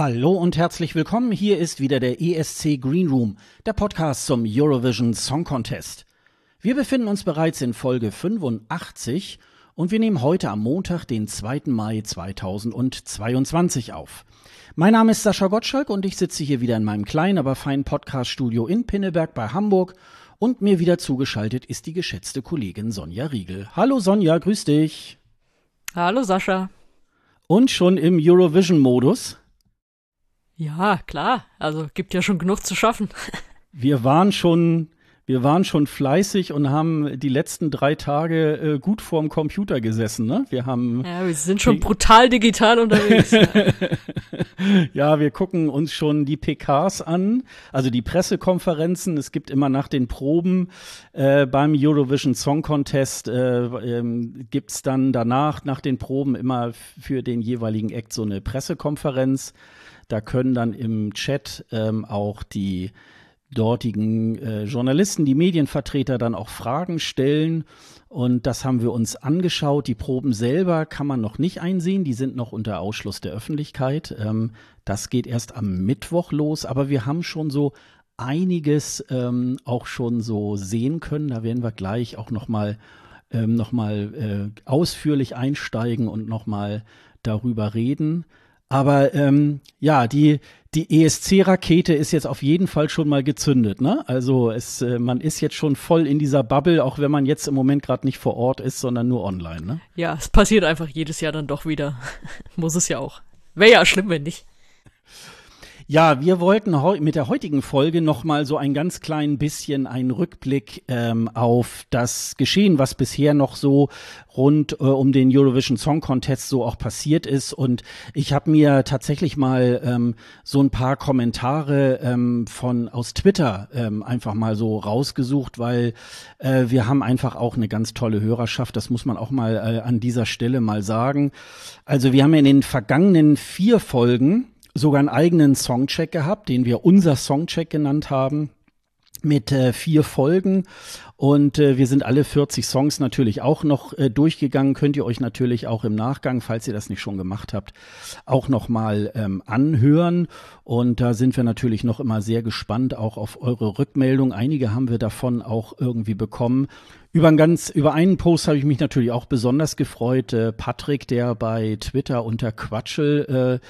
Hallo und herzlich willkommen. Hier ist wieder der ESC Green Room, der Podcast zum Eurovision Song Contest. Wir befinden uns bereits in Folge 85 und wir nehmen heute am Montag, den 2. Mai 2022 auf. Mein Name ist Sascha Gottschalk und ich sitze hier wieder in meinem kleinen, aber feinen Podcaststudio in Pinneberg bei Hamburg und mir wieder zugeschaltet ist die geschätzte Kollegin Sonja Riegel. Hallo Sonja, grüß dich. Hallo Sascha. Und schon im Eurovision-Modus? Ja, klar. Also gibt ja schon genug zu schaffen. Wir waren schon, wir waren schon fleißig und haben die letzten drei Tage äh, gut vorm Computer gesessen. Ne? Wir haben. Ja, wir sind schon brutal digital unterwegs. ja. wir gucken uns schon die PKs an, also die Pressekonferenzen. Es gibt immer nach den Proben äh, beim Eurovision Song Contest äh, ähm, gibt's dann danach nach den Proben immer für den jeweiligen Act so eine Pressekonferenz. Da können dann im Chat ähm, auch die dortigen äh, Journalisten, die Medienvertreter dann auch Fragen stellen. Und das haben wir uns angeschaut. Die Proben selber kann man noch nicht einsehen. Die sind noch unter Ausschluss der Öffentlichkeit. Ähm, das geht erst am Mittwoch los. Aber wir haben schon so einiges ähm, auch schon so sehen können. Da werden wir gleich auch noch mal, ähm, noch äh, ausführlich einsteigen und noch mal darüber reden. Aber ähm, ja, die, die ESC-Rakete ist jetzt auf jeden Fall schon mal gezündet. Ne? Also es, äh, man ist jetzt schon voll in dieser Bubble, auch wenn man jetzt im Moment gerade nicht vor Ort ist, sondern nur online. Ne? Ja, es passiert einfach jedes Jahr dann doch wieder. Muss es ja auch. Wäre ja schlimm, wenn nicht. Ja, wir wollten mit der heutigen Folge noch mal so ein ganz klein bisschen einen Rückblick ähm, auf das Geschehen, was bisher noch so rund äh, um den Eurovision Song Contest so auch passiert ist. Und ich habe mir tatsächlich mal ähm, so ein paar Kommentare ähm, von aus Twitter ähm, einfach mal so rausgesucht, weil äh, wir haben einfach auch eine ganz tolle Hörerschaft. Das muss man auch mal äh, an dieser Stelle mal sagen. Also wir haben in den vergangenen vier Folgen sogar einen eigenen Songcheck gehabt, den wir unser Songcheck genannt haben mit äh, vier Folgen und äh, wir sind alle 40 Songs natürlich auch noch äh, durchgegangen. Könnt ihr euch natürlich auch im Nachgang, falls ihr das nicht schon gemacht habt, auch noch mal ähm, anhören. Und da sind wir natürlich noch immer sehr gespannt auch auf eure Rückmeldung. Einige haben wir davon auch irgendwie bekommen. Über, ein ganz, über einen Post habe ich mich natürlich auch besonders gefreut. Äh, Patrick, der bei Twitter unter Quatschel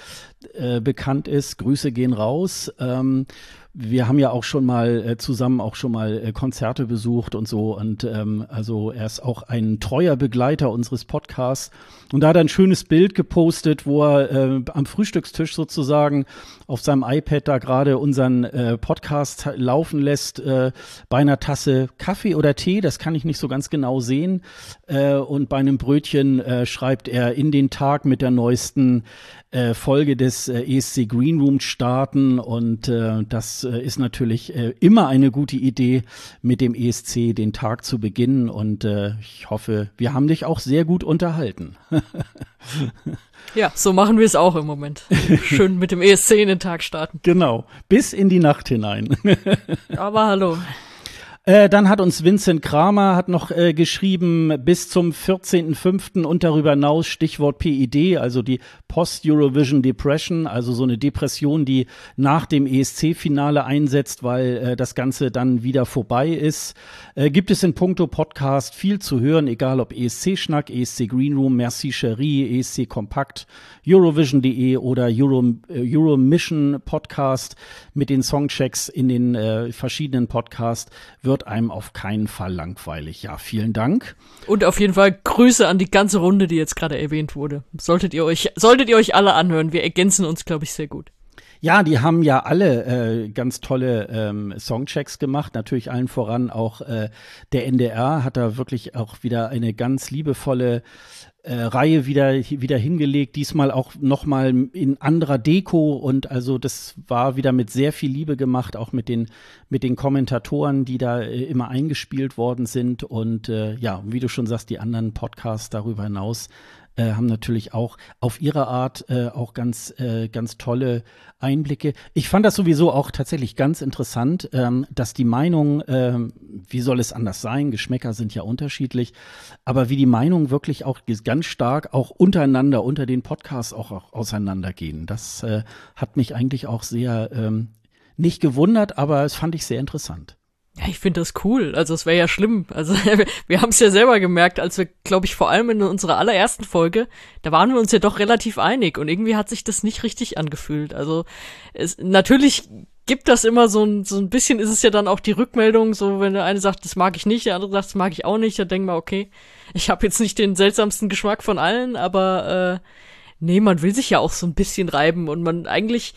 äh, äh, bekannt ist. Grüße gehen raus. Ähm, wir haben ja auch schon mal äh, zusammen auch schon mal äh, Konzerte besucht und so. Und ähm, also er ist auch ein treuer Begleiter unseres Podcasts. Und da hat er ein schönes Bild gepostet, wo er äh, am Frühstückstisch sozusagen auf seinem iPad da gerade unseren äh, Podcast laufen lässt, äh, bei einer Tasse Kaffee oder Tee, das kann ich nicht so ganz genau sehen. Äh, und bei einem Brötchen äh, schreibt er in den Tag mit der neuesten äh, Folge des äh, ESC Green Room starten und äh, das äh, ist natürlich äh, immer eine gute Idee, mit dem ESC den Tag zu beginnen und äh, ich hoffe, wir haben dich auch sehr gut unterhalten. ja, so machen wir es auch im Moment. Schön mit dem ESC in den Tag starten. Genau, bis in die Nacht hinein. Aber hallo. Äh, dann hat uns Vincent Kramer hat noch äh, geschrieben, bis zum 14.05. und darüber hinaus Stichwort PID, also die Post-Eurovision Depression, also so eine Depression, die nach dem ESC-Finale einsetzt, weil äh, das Ganze dann wieder vorbei ist. Äh, gibt es in puncto Podcast viel zu hören, egal ob ESC-Schnack, ESC Green Room, Merci Cherie, ESC Kompakt, Eurovision.de oder Euro, äh, Euromission Podcast mit den Songchecks in den äh, verschiedenen Podcasts wird einem auf keinen Fall langweilig. Ja, vielen Dank. Und auf jeden Fall Grüße an die ganze Runde, die jetzt gerade erwähnt wurde. Solltet ihr euch, solltet ihr euch alle anhören. Wir ergänzen uns, glaube ich, sehr gut. Ja, die haben ja alle äh, ganz tolle ähm, Songchecks gemacht. Natürlich allen voran auch äh, der NDR hat da wirklich auch wieder eine ganz liebevolle äh, Reihe wieder wieder hingelegt. Diesmal auch noch mal in anderer Deko und also das war wieder mit sehr viel Liebe gemacht, auch mit den mit den Kommentatoren, die da äh, immer eingespielt worden sind und äh, ja, wie du schon sagst, die anderen Podcasts darüber hinaus äh, haben natürlich auch auf ihre Art äh, auch ganz, äh, ganz tolle Einblicke. Ich fand das sowieso auch tatsächlich ganz interessant, ähm, dass die Meinung, ähm, wie soll es anders sein, Geschmäcker sind ja unterschiedlich, aber wie die Meinungen wirklich auch ganz stark auch untereinander, unter den Podcasts auch, auch auseinandergehen. Das äh, hat mich eigentlich auch sehr ähm, nicht gewundert, aber es fand ich sehr interessant. Ja, ich finde das cool. Also es wäre ja schlimm. Also wir haben es ja selber gemerkt, als wir, glaube ich, vor allem in unserer allerersten Folge, da waren wir uns ja doch relativ einig und irgendwie hat sich das nicht richtig angefühlt. Also es, natürlich gibt das immer so ein, so ein bisschen, ist es ja dann auch die Rückmeldung, so wenn der eine sagt, das mag ich nicht, der andere sagt, das mag ich auch nicht, dann denken wir, okay, ich habe jetzt nicht den seltsamsten Geschmack von allen, aber äh, nee, man will sich ja auch so ein bisschen reiben und man eigentlich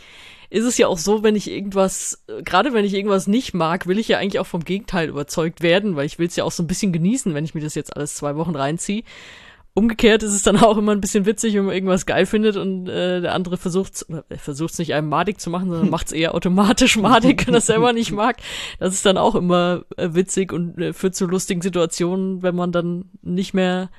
ist es ja auch so, wenn ich irgendwas, gerade wenn ich irgendwas nicht mag, will ich ja eigentlich auch vom Gegenteil überzeugt werden, weil ich will es ja auch so ein bisschen genießen, wenn ich mir das jetzt alles zwei Wochen reinziehe. Umgekehrt ist es dann auch immer ein bisschen witzig, wenn man irgendwas geil findet und äh, der andere versucht er versucht es nicht einem madig zu machen, sondern macht es eher automatisch madig, wenn er selber nicht mag. Das ist dann auch immer äh, witzig und äh, führt zu lustigen Situationen, wenn man dann nicht mehr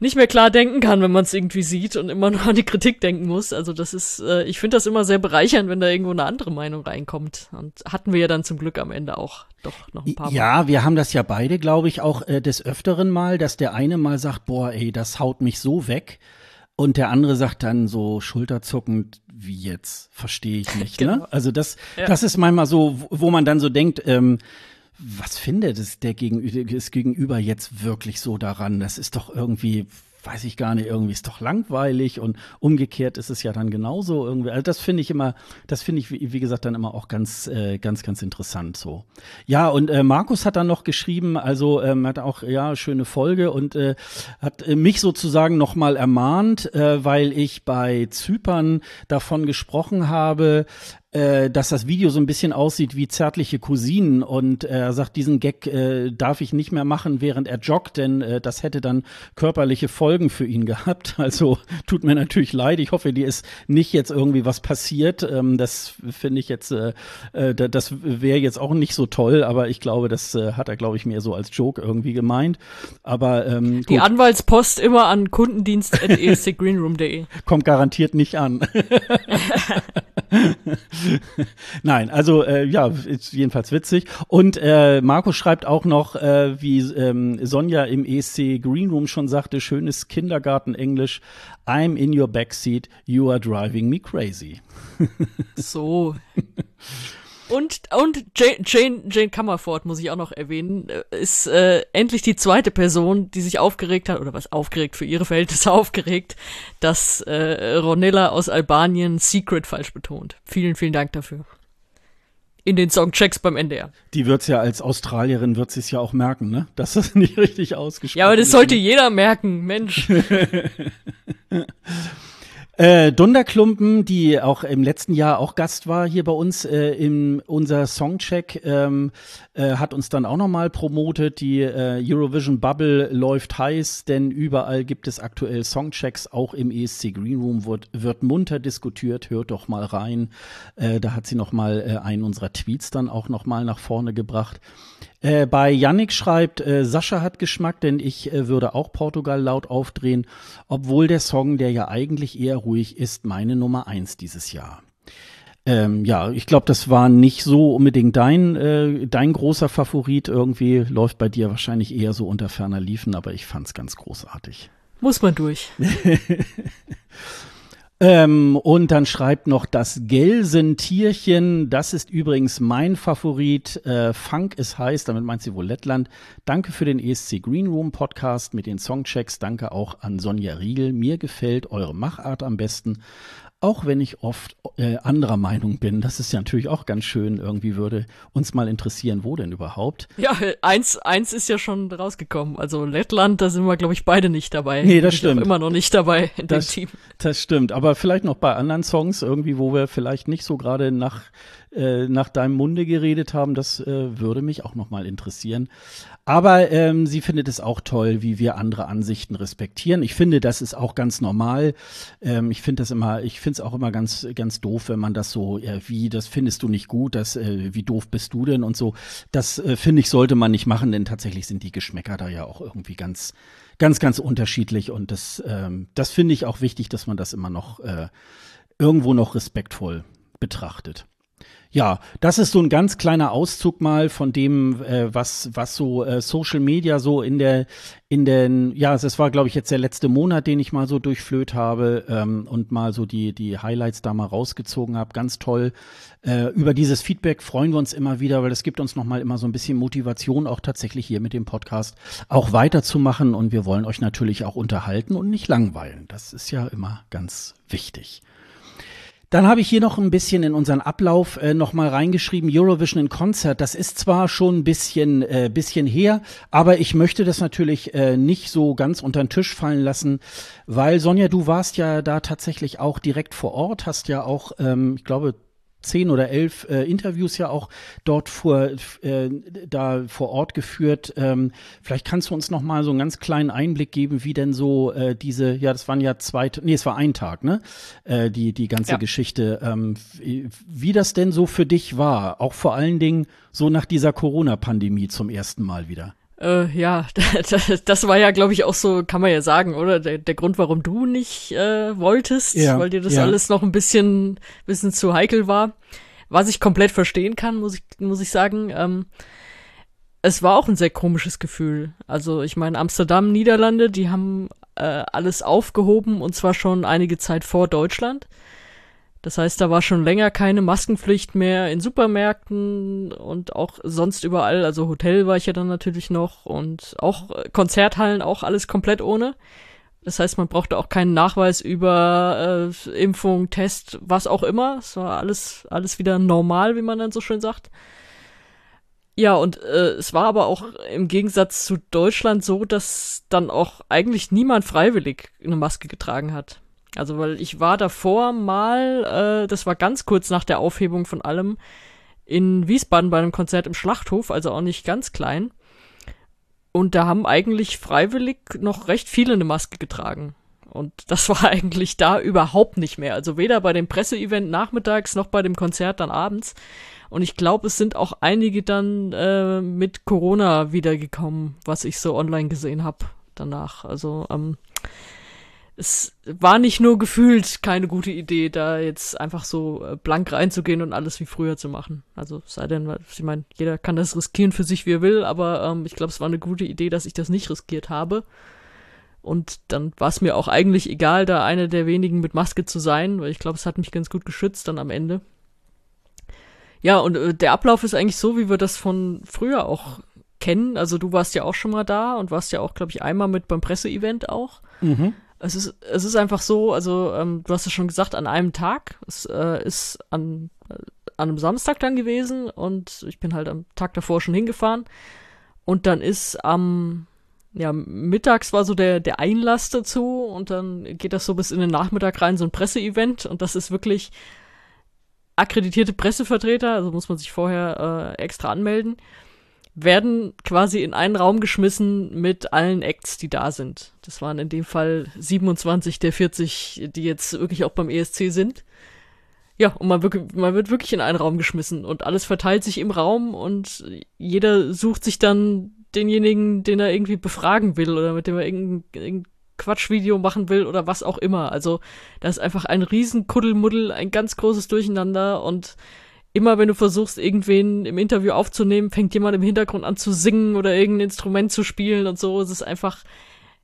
nicht mehr klar denken kann, wenn man es irgendwie sieht und immer nur an die Kritik denken muss. Also das ist, äh, ich finde das immer sehr bereichernd, wenn da irgendwo eine andere Meinung reinkommt. Und hatten wir ja dann zum Glück am Ende auch doch noch ein paar Mal. Ja, wir haben das ja beide, glaube ich, auch äh, des Öfteren mal, dass der eine mal sagt, boah, ey, das haut mich so weg. Und der andere sagt dann so schulterzuckend, wie jetzt, verstehe ich nicht. Ne? genau. ne? Also das, ja. das ist manchmal so, wo man dann so denkt, ähm, was findet es der Gegenüber, das Gegenüber jetzt wirklich so daran? Das ist doch irgendwie, weiß ich gar nicht, irgendwie ist doch langweilig und umgekehrt ist es ja dann genauso irgendwie. Also das finde ich immer, das finde ich, wie, gesagt, dann immer auch ganz, äh, ganz, ganz interessant so. Ja, und äh, Markus hat dann noch geschrieben, also ähm, hat auch, ja, schöne Folge und äh, hat äh, mich sozusagen nochmal ermahnt, äh, weil ich bei Zypern davon gesprochen habe, äh, dass das Video so ein bisschen aussieht wie zärtliche Cousinen und er sagt, diesen Gag äh, darf ich nicht mehr machen, während er joggt, denn äh, das hätte dann körperliche Folgen für ihn gehabt. Also tut mir natürlich leid. Ich hoffe, dir ist nicht jetzt irgendwie was passiert. Ähm, das finde ich jetzt, äh, äh, das wäre jetzt auch nicht so toll, aber ich glaube, das äh, hat er, glaube ich, mehr so als Joke irgendwie gemeint. Aber ähm, die Anwaltspost immer an kundendienst.escgreenroom.de. Kommt garantiert nicht an. Nein, also äh, ja, ist jedenfalls witzig. Und äh, Markus schreibt auch noch, äh, wie ähm, Sonja im ESC Green Room schon sagte, schönes Kindergarten-Englisch. I'm in your backseat, you are driving me crazy. so. Und, und Jane, Jane, Jane Comerford, muss ich auch noch erwähnen, äh, ist äh, endlich die zweite Person, die sich aufgeregt hat, oder was aufgeregt, für ihre Verhältnisse aufgeregt, dass äh, Ronella aus Albanien Secret falsch betont. Vielen, vielen Dank dafür. In den Songchecks beim NDR. Die wird's ja als Australierin, wird sie es ja auch merken, ne? Dass das nicht richtig ausgesprochen ist. Ja, aber das sollte jeder merken, Mensch. Äh, Dunderklumpen, die auch im letzten Jahr auch Gast war hier bei uns äh, in unser Songcheck, ähm, äh, hat uns dann auch nochmal promotet. Die äh, Eurovision Bubble läuft heiß, denn überall gibt es aktuell Songchecks, auch im ESC Green Room wird, wird munter diskutiert. Hört doch mal rein. Äh, da hat sie nochmal äh, einen unserer Tweets dann auch nochmal nach vorne gebracht. Äh, bei Yannick schreibt, äh, Sascha hat Geschmack, denn ich äh, würde auch Portugal laut aufdrehen, obwohl der Song, der ja eigentlich eher ruhig ist, meine Nummer eins dieses Jahr. Ähm, ja, ich glaube, das war nicht so unbedingt dein, äh, dein großer Favorit. Irgendwie läuft bei dir wahrscheinlich eher so unter ferner Liefen, aber ich fand's ganz großartig. Muss man durch. Ähm, und dann schreibt noch das Gelsentierchen. Das ist übrigens mein Favorit. Äh, Funk ist heiß, damit meint sie wohl Lettland. Danke für den ESC Green Room Podcast mit den Songchecks. Danke auch an Sonja Riegel. Mir gefällt eure Machart am besten auch wenn ich oft äh, anderer Meinung bin. Das ist ja natürlich auch ganz schön. Irgendwie würde uns mal interessieren, wo denn überhaupt. Ja, eins, eins ist ja schon rausgekommen. Also Lettland, da sind wir, glaube ich, beide nicht dabei. Nee, das stimmt. Immer noch nicht dabei in das, dem Team. Das stimmt. Aber vielleicht noch bei anderen Songs irgendwie, wo wir vielleicht nicht so gerade nach äh, nach deinem Munde geredet haben, das äh, würde mich auch noch mal interessieren. Aber ähm, sie findet es auch toll, wie wir andere Ansichten respektieren. Ich finde, das ist auch ganz normal. Ähm, ich finde das immer, ich finde es auch immer ganz, ganz doof, wenn man das so, ja, wie, das findest du nicht gut, das, äh, wie doof bist du denn und so. Das äh, finde ich, sollte man nicht machen, denn tatsächlich sind die Geschmäcker da ja auch irgendwie ganz, ganz, ganz unterschiedlich und das, ähm, das finde ich auch wichtig, dass man das immer noch äh, irgendwo noch respektvoll betrachtet. Ja, das ist so ein ganz kleiner Auszug mal von dem, äh, was was so äh, Social Media so in der in den ja, es war glaube ich jetzt der letzte Monat, den ich mal so durchflöht habe ähm, und mal so die die Highlights da mal rausgezogen habe. Ganz toll. Äh, über dieses Feedback freuen wir uns immer wieder, weil das gibt uns noch mal immer so ein bisschen Motivation, auch tatsächlich hier mit dem Podcast auch weiterzumachen. Und wir wollen euch natürlich auch unterhalten und nicht langweilen. Das ist ja immer ganz wichtig. Dann habe ich hier noch ein bisschen in unseren Ablauf äh, noch mal reingeschrieben Eurovision in Concert. Das ist zwar schon ein bisschen äh, bisschen her, aber ich möchte das natürlich äh, nicht so ganz unter den Tisch fallen lassen, weil Sonja, du warst ja da tatsächlich auch direkt vor Ort, hast ja auch, ähm, ich glaube zehn oder elf äh, Interviews ja auch dort vor, äh, da vor Ort geführt. Ähm, vielleicht kannst du uns noch mal so einen ganz kleinen Einblick geben, wie denn so äh, diese, ja, das waren ja zwei, nee, es war ein Tag, ne? Äh, die die ganze ja. Geschichte, ähm, wie das denn so für dich war, auch vor allen Dingen so nach dieser Corona-Pandemie zum ersten Mal wieder. Äh, ja, das war ja, glaube ich, auch so, kann man ja sagen, oder? Der, der Grund, warum du nicht äh, wolltest, ja, weil dir das ja. alles noch ein bisschen, bisschen zu heikel war. Was ich komplett verstehen kann, muss ich, muss ich sagen. Ähm, es war auch ein sehr komisches Gefühl. Also, ich meine, Amsterdam, Niederlande, die haben äh, alles aufgehoben und zwar schon einige Zeit vor Deutschland. Das heißt, da war schon länger keine Maskenpflicht mehr in Supermärkten und auch sonst überall. Also Hotel war ich ja dann natürlich noch und auch Konzerthallen auch alles komplett ohne. Das heißt, man brauchte auch keinen Nachweis über äh, Impfung, Test, was auch immer. Es war alles, alles wieder normal, wie man dann so schön sagt. Ja, und äh, es war aber auch im Gegensatz zu Deutschland so, dass dann auch eigentlich niemand freiwillig eine Maske getragen hat. Also, weil ich war davor mal, äh, das war ganz kurz nach der Aufhebung von allem, in Wiesbaden bei einem Konzert im Schlachthof, also auch nicht ganz klein. Und da haben eigentlich freiwillig noch recht viele eine Maske getragen. Und das war eigentlich da überhaupt nicht mehr. Also weder bei dem Presseevent nachmittags noch bei dem Konzert dann abends. Und ich glaube, es sind auch einige dann äh, mit Corona wiedergekommen, was ich so online gesehen habe danach. Also ähm, es war nicht nur gefühlt keine gute Idee, da jetzt einfach so äh, blank reinzugehen und alles wie früher zu machen. Also sei denn, ich meine, jeder kann das riskieren für sich, wie er will, aber ähm, ich glaube, es war eine gute Idee, dass ich das nicht riskiert habe. Und dann war es mir auch eigentlich egal, da eine der wenigen mit Maske zu sein, weil ich glaube, es hat mich ganz gut geschützt dann am Ende. Ja, und äh, der Ablauf ist eigentlich so, wie wir das von früher auch kennen. Also du warst ja auch schon mal da und warst ja auch, glaube ich, einmal mit beim Presseevent auch. Mhm. Es ist, es ist einfach so, also ähm, du hast es schon gesagt, an einem Tag. Es äh, ist an, äh, an einem Samstag dann gewesen und ich bin halt am Tag davor schon hingefahren. Und dann ist am, ja, mittags war so der, der Einlass dazu und dann geht das so bis in den Nachmittag rein, so ein Presseevent und das ist wirklich akkreditierte Pressevertreter, also muss man sich vorher äh, extra anmelden werden quasi in einen Raum geschmissen mit allen Acts, die da sind. Das waren in dem Fall 27 der 40, die jetzt wirklich auch beim ESC sind. Ja, und man, wirklich, man wird wirklich in einen Raum geschmissen und alles verteilt sich im Raum und jeder sucht sich dann denjenigen, den er irgendwie befragen will oder mit dem er irgendein, irgendein Quatschvideo machen will oder was auch immer. Also da ist einfach ein riesen Kuddelmuddel, ein ganz großes Durcheinander und immer wenn du versuchst, irgendwen im Interview aufzunehmen, fängt jemand im Hintergrund an zu singen oder irgendein Instrument zu spielen und so. Es ist einfach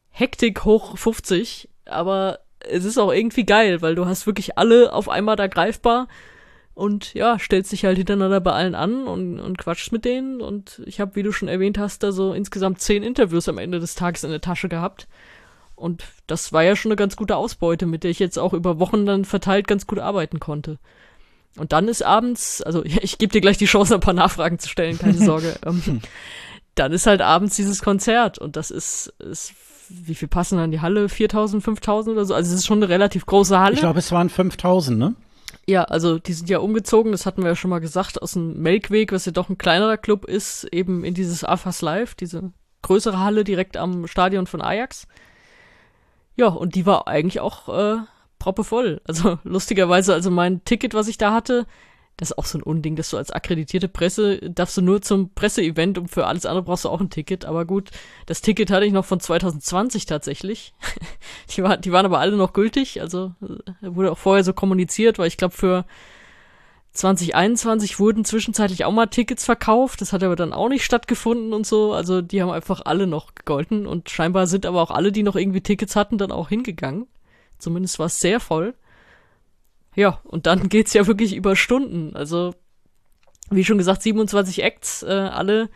Hektik hoch 50, aber es ist auch irgendwie geil, weil du hast wirklich alle auf einmal da greifbar und ja, stellst dich halt hintereinander bei allen an und, und quatschst mit denen und ich habe, wie du schon erwähnt hast, da so insgesamt zehn Interviews am Ende des Tages in der Tasche gehabt. Und das war ja schon eine ganz gute Ausbeute, mit der ich jetzt auch über Wochen dann verteilt ganz gut arbeiten konnte. Und dann ist abends, also ich gebe dir gleich die Chance, ein paar Nachfragen zu stellen, keine Sorge. ähm, dann ist halt abends dieses Konzert und das ist, ist wie viel passen dann die Halle? 4000, 5000 oder so? Also es ist schon eine relativ große Halle. Ich glaube, es waren 5000, ne? Ja, also die sind ja umgezogen, das hatten wir ja schon mal gesagt, aus dem Melkweg, was ja doch ein kleinerer Club ist, eben in dieses AFAS Live, diese größere Halle direkt am Stadion von Ajax. Ja, und die war eigentlich auch äh, proppevoll. Also lustigerweise, also mein Ticket, was ich da hatte, Das ist auch so ein Unding, dass du als akkreditierte Presse darfst du nur zum Presseevent und für alles andere brauchst du auch ein Ticket. Aber gut, das Ticket hatte ich noch von 2020 tatsächlich. die, war, die waren aber alle noch gültig. Also äh, wurde auch vorher so kommuniziert, weil ich glaube für 2021 wurden zwischenzeitlich auch mal Tickets verkauft. Das hat aber dann auch nicht stattgefunden und so. Also die haben einfach alle noch gegolten und scheinbar sind aber auch alle, die noch irgendwie Tickets hatten, dann auch hingegangen. Zumindest war es sehr voll. Ja, und dann geht's ja wirklich über Stunden. Also, wie schon gesagt, 27 Acts, äh, alle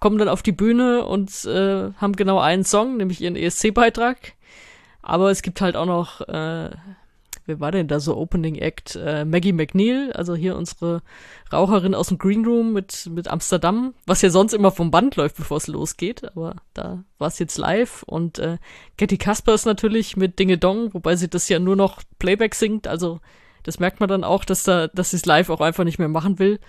kommen dann auf die Bühne und äh, haben genau einen Song, nämlich ihren ESC-Beitrag. Aber es gibt halt auch noch, äh, wer war denn da so Opening Act? Äh, Maggie McNeil, also hier unsere Raucherin aus dem Green Room mit, mit Amsterdam, was ja sonst immer vom Band läuft, bevor es losgeht, aber da war es jetzt live. Und äh, Getty Kaspers natürlich mit Dinge Dong, wobei sie das ja nur noch Playback singt, also das merkt man dann auch, dass da, dass sie es live auch einfach nicht mehr machen will.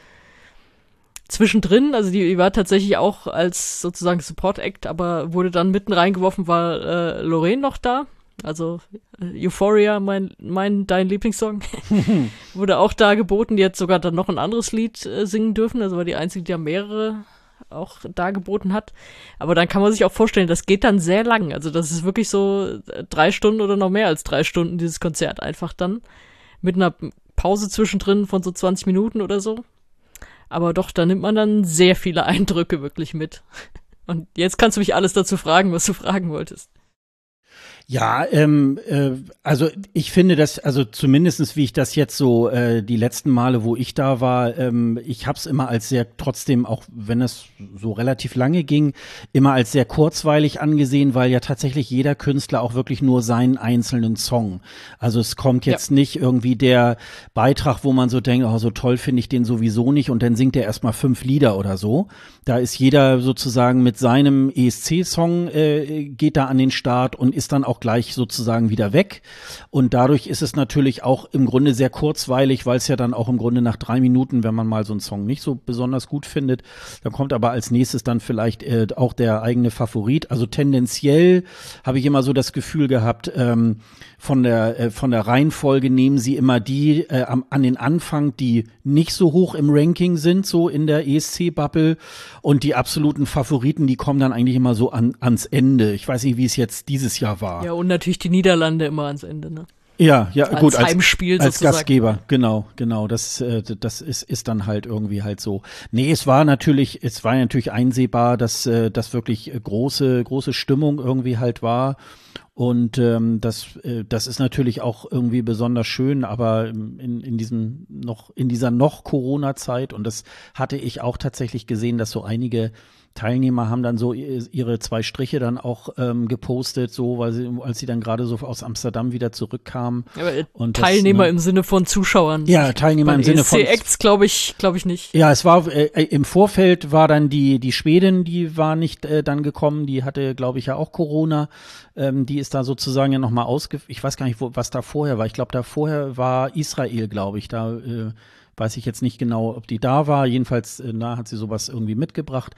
Zwischendrin, also die, die war tatsächlich auch als sozusagen Support Act, aber wurde dann mitten reingeworfen, war äh, Lorraine noch da. Also äh, Euphoria, mein, mein, dein Lieblingssong, wurde auch da geboten. Die hat sogar dann noch ein anderes Lied äh, singen dürfen. Also war die einzige, die ja mehrere auch da geboten hat. Aber dann kann man sich auch vorstellen, das geht dann sehr lang. Also das ist wirklich so äh, drei Stunden oder noch mehr als drei Stunden, dieses Konzert einfach dann mit einer Pause zwischendrin von so 20 Minuten oder so. Aber doch, da nimmt man dann sehr viele Eindrücke wirklich mit. Und jetzt kannst du mich alles dazu fragen, was du fragen wolltest. Ja, ähm, äh, also ich finde das, also zumindestens wie ich das jetzt so äh, die letzten Male, wo ich da war, ähm, ich habe es immer als sehr, trotzdem, auch wenn es so relativ lange ging, immer als sehr kurzweilig angesehen, weil ja tatsächlich jeder Künstler auch wirklich nur seinen einzelnen Song. Also es kommt jetzt ja. nicht irgendwie der Beitrag, wo man so denkt, oh, so toll finde ich den sowieso nicht und dann singt er erstmal fünf Lieder oder so. Da ist jeder sozusagen mit seinem ESC-Song äh, geht da an den Start und ist dann auch auch gleich sozusagen wieder weg. Und dadurch ist es natürlich auch im Grunde sehr kurzweilig, weil es ja dann auch im Grunde nach drei Minuten, wenn man mal so einen Song nicht so besonders gut findet, dann kommt aber als nächstes dann vielleicht äh, auch der eigene Favorit. Also tendenziell habe ich immer so das Gefühl gehabt, ähm, von der äh, von der Reihenfolge nehmen sie immer die äh, am, an den Anfang, die nicht so hoch im Ranking sind, so in der ESC-Bubble und die absoluten Favoriten, die kommen dann eigentlich immer so an, ans Ende. Ich weiß nicht, wie es jetzt dieses Jahr war. Ja, und natürlich die Niederlande immer ans Ende, ne? Ja, ja, als gut, als Heimspiel als sozusagen. Gastgeber, genau, genau, das, äh, das ist, ist dann halt irgendwie halt so. Nee, es war natürlich, es war natürlich einsehbar, dass äh, das wirklich große, große Stimmung irgendwie halt war. Und ähm, das, äh, das ist natürlich auch irgendwie besonders schön, aber in, in diesem noch, in dieser noch Corona-Zeit, und das hatte ich auch tatsächlich gesehen, dass so einige Teilnehmer haben dann so ihre zwei Striche dann auch ähm, gepostet, so, weil sie, als sie dann gerade so aus Amsterdam wieder zurückkamen. Aber und Teilnehmer das, ne, im Sinne von Zuschauern. Ja, Teilnehmer im Sinne von. Acts glaube ich, glaube ich nicht. Ja, es war äh, äh, im Vorfeld war dann die die Schwedin, die war nicht äh, dann gekommen, die hatte glaube ich ja auch Corona. Ähm, die ist da sozusagen ja nochmal ausge. Ich weiß gar nicht, wo, was da vorher war. Ich glaube, da vorher war Israel, glaube ich, da. Äh, Weiß ich jetzt nicht genau, ob die da war. Jedenfalls, äh, na, hat sie sowas irgendwie mitgebracht.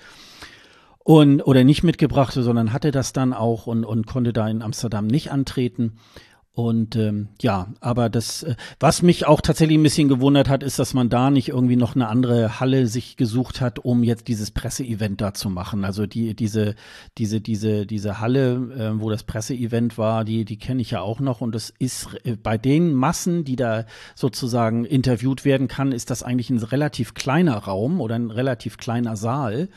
Und, oder nicht mitgebracht, sondern hatte das dann auch und, und konnte da in Amsterdam nicht antreten. Und ähm, ja, aber das, äh, was mich auch tatsächlich ein bisschen gewundert hat, ist, dass man da nicht irgendwie noch eine andere Halle sich gesucht hat, um jetzt dieses Presseevent da zu machen. Also die, diese, diese, diese, diese Halle, äh, wo das Presseevent war, die, die kenne ich ja auch noch. Und das ist äh, bei den Massen, die da sozusagen interviewt werden kann, ist das eigentlich ein relativ kleiner Raum oder ein relativ kleiner Saal.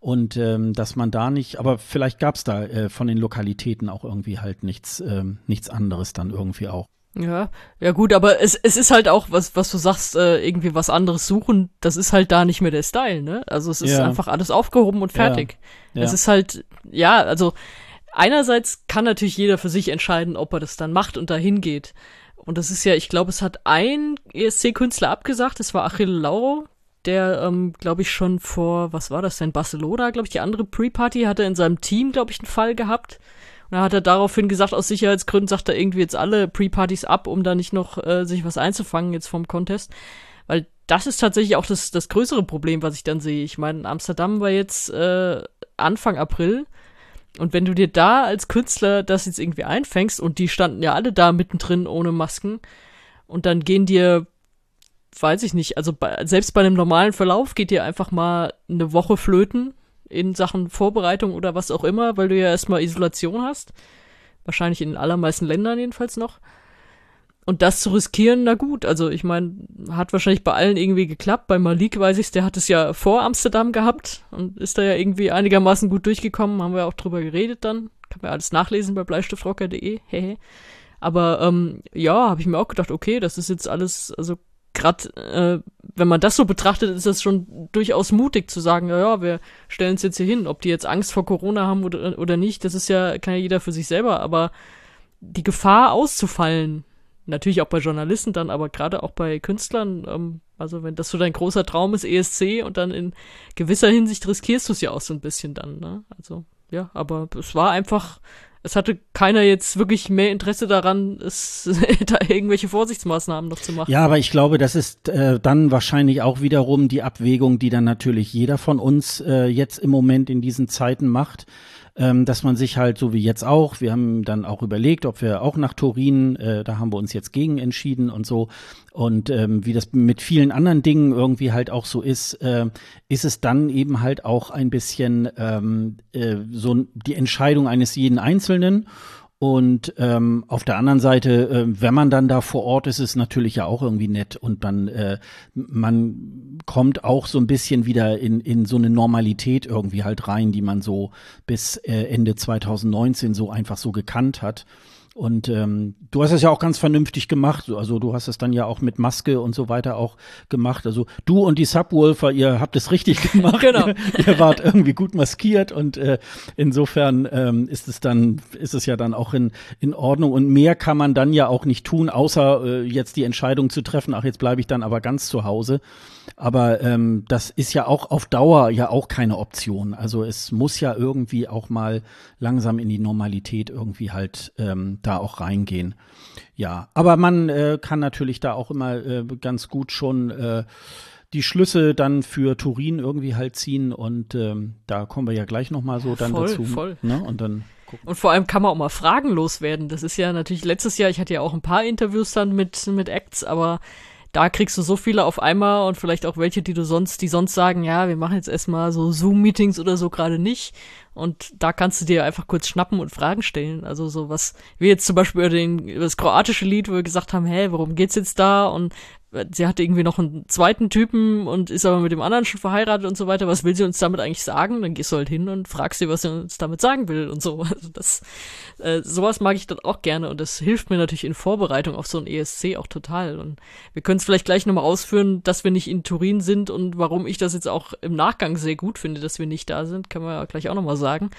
Und ähm, dass man da nicht, aber vielleicht gab es da äh, von den Lokalitäten auch irgendwie halt nichts, ähm, nichts anderes dann irgendwie auch. Ja, ja gut, aber es, es ist halt auch, was, was du sagst, äh, irgendwie was anderes suchen, das ist halt da nicht mehr der Style, ne? Also es ist ja. einfach alles aufgehoben und fertig. Ja. Ja. Es ist halt, ja, also einerseits kann natürlich jeder für sich entscheiden, ob er das dann macht und dahin geht. Und das ist ja, ich glaube, es hat ein ESC-Künstler abgesagt, das war Achille Lauro, der, ähm, glaube ich, schon vor, was war das denn, Barcelona, glaube ich, die andere Pre-Party hat er in seinem Team, glaube ich, einen Fall gehabt. Und da hat er daraufhin gesagt, aus Sicherheitsgründen sagt er irgendwie jetzt alle Pre-Partys ab, um da nicht noch äh, sich was einzufangen jetzt vom Contest. Weil das ist tatsächlich auch das, das größere Problem, was ich dann sehe. Ich meine, Amsterdam war jetzt äh, Anfang April. Und wenn du dir da als Künstler das jetzt irgendwie einfängst, und die standen ja alle da mittendrin ohne Masken, und dann gehen dir weiß ich nicht. Also bei, selbst bei einem normalen Verlauf geht dir einfach mal eine Woche flöten in Sachen Vorbereitung oder was auch immer, weil du ja erstmal Isolation hast. Wahrscheinlich in den allermeisten Ländern jedenfalls noch. Und das zu riskieren, na gut, also ich meine, hat wahrscheinlich bei allen irgendwie geklappt. Bei Malik weiß ich, der hat es ja vor Amsterdam gehabt und ist da ja irgendwie einigermaßen gut durchgekommen. Haben wir auch drüber geredet dann. Kann man alles nachlesen bei bleistiftrocker.de. Aber ähm, ja, habe ich mir auch gedacht, okay, das ist jetzt alles, also gerade äh, wenn man das so betrachtet, ist das schon durchaus mutig zu sagen, ja, ja, wir stellen es jetzt hier hin. Ob die jetzt Angst vor Corona haben oder, oder nicht, das ist ja, kann ja jeder für sich selber, aber die Gefahr auszufallen, natürlich auch bei Journalisten dann, aber gerade auch bei Künstlern, ähm, also wenn das so dein großer Traum ist, ESC und dann in gewisser Hinsicht riskierst du es ja auch so ein bisschen dann, ne? Also, ja, aber es war einfach es hatte keiner jetzt wirklich mehr Interesse daran, es, da irgendwelche Vorsichtsmaßnahmen noch zu machen. Ja, aber ich glaube, das ist äh, dann wahrscheinlich auch wiederum die Abwägung, die dann natürlich jeder von uns äh, jetzt im Moment in diesen Zeiten macht ähm, dass man sich halt so wie jetzt auch, wir haben dann auch überlegt, ob wir auch nach Turin, äh, da haben wir uns jetzt gegen entschieden und so. Und ähm, wie das mit vielen anderen Dingen irgendwie halt auch so ist, äh, ist es dann eben halt auch ein bisschen ähm, äh, so die Entscheidung eines jeden Einzelnen. Und ähm, auf der anderen Seite, äh, wenn man dann da vor Ort ist, ist natürlich ja auch irgendwie nett und dann äh, man kommt auch so ein bisschen wieder in in so eine Normalität irgendwie halt rein, die man so bis äh, Ende 2019 so einfach so gekannt hat. Und ähm, du hast es ja auch ganz vernünftig gemacht. Also du hast es dann ja auch mit Maske und so weiter auch gemacht. Also du und die Subwoofer, ihr habt es richtig gemacht. genau. ihr wart irgendwie gut maskiert und äh, insofern ähm, ist es dann, ist es ja dann auch in, in Ordnung. Und mehr kann man dann ja auch nicht tun, außer äh, jetzt die Entscheidung zu treffen, ach, jetzt bleibe ich dann aber ganz zu Hause. Aber ähm, das ist ja auch auf Dauer ja auch keine Option. Also es muss ja irgendwie auch mal langsam in die Normalität irgendwie halt ähm, da auch reingehen. Ja, aber man äh, kann natürlich da auch immer äh, ganz gut schon äh, die Schlüsse dann für Turin irgendwie halt ziehen und ähm, da kommen wir ja gleich noch mal so dann voll, dazu. Voll. Ne? Und dann gucken. Und vor allem kann man auch mal fragenlos werden. Das ist ja natürlich letztes Jahr, ich hatte ja auch ein paar Interviews dann mit mit Acts, aber da kriegst du so viele auf einmal und vielleicht auch welche, die du sonst, die sonst sagen, ja, wir machen jetzt erstmal so Zoom-Meetings oder so gerade nicht. Und da kannst du dir einfach kurz schnappen und Fragen stellen. Also so was, wie jetzt zum Beispiel über, den, über das kroatische Lied, wo wir gesagt haben, hä, worum geht's jetzt da? Und sie hatte irgendwie noch einen zweiten Typen und ist aber mit dem anderen schon verheiratet und so weiter. Was will sie uns damit eigentlich sagen? Dann gehst du halt hin und fragst sie, was sie uns damit sagen will und so. Also das, äh, sowas mag ich dann auch gerne und das hilft mir natürlich in Vorbereitung auf so ein ESC auch total. Und wir können es vielleicht gleich nochmal ausführen, dass wir nicht in Turin sind und warum ich das jetzt auch im Nachgang sehr gut finde, dass wir nicht da sind, können wir ja gleich auch nochmal sagen.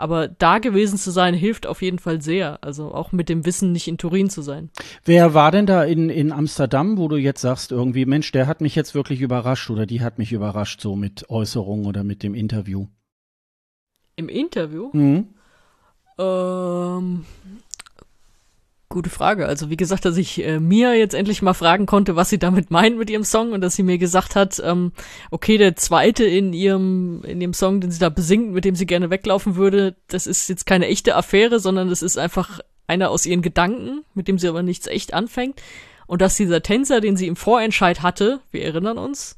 Aber da gewesen zu sein, hilft auf jeden Fall sehr. Also auch mit dem Wissen, nicht in Turin zu sein. Wer war denn da in, in Amsterdam, wo du jetzt sagst, irgendwie, Mensch, der hat mich jetzt wirklich überrascht oder die hat mich überrascht, so mit Äußerungen oder mit dem Interview? Im Interview? Mhm. Ähm, Gute Frage. Also wie gesagt, dass ich äh, Mia jetzt endlich mal fragen konnte, was sie damit meint mit ihrem Song und dass sie mir gesagt hat, ähm, okay, der zweite in ihrem in ihrem Song, den sie da besingt, mit dem sie gerne weglaufen würde, das ist jetzt keine echte Affäre, sondern das ist einfach einer aus ihren Gedanken, mit dem sie aber nichts echt anfängt. Und dass dieser Tänzer, den sie im Vorentscheid hatte, wir erinnern uns,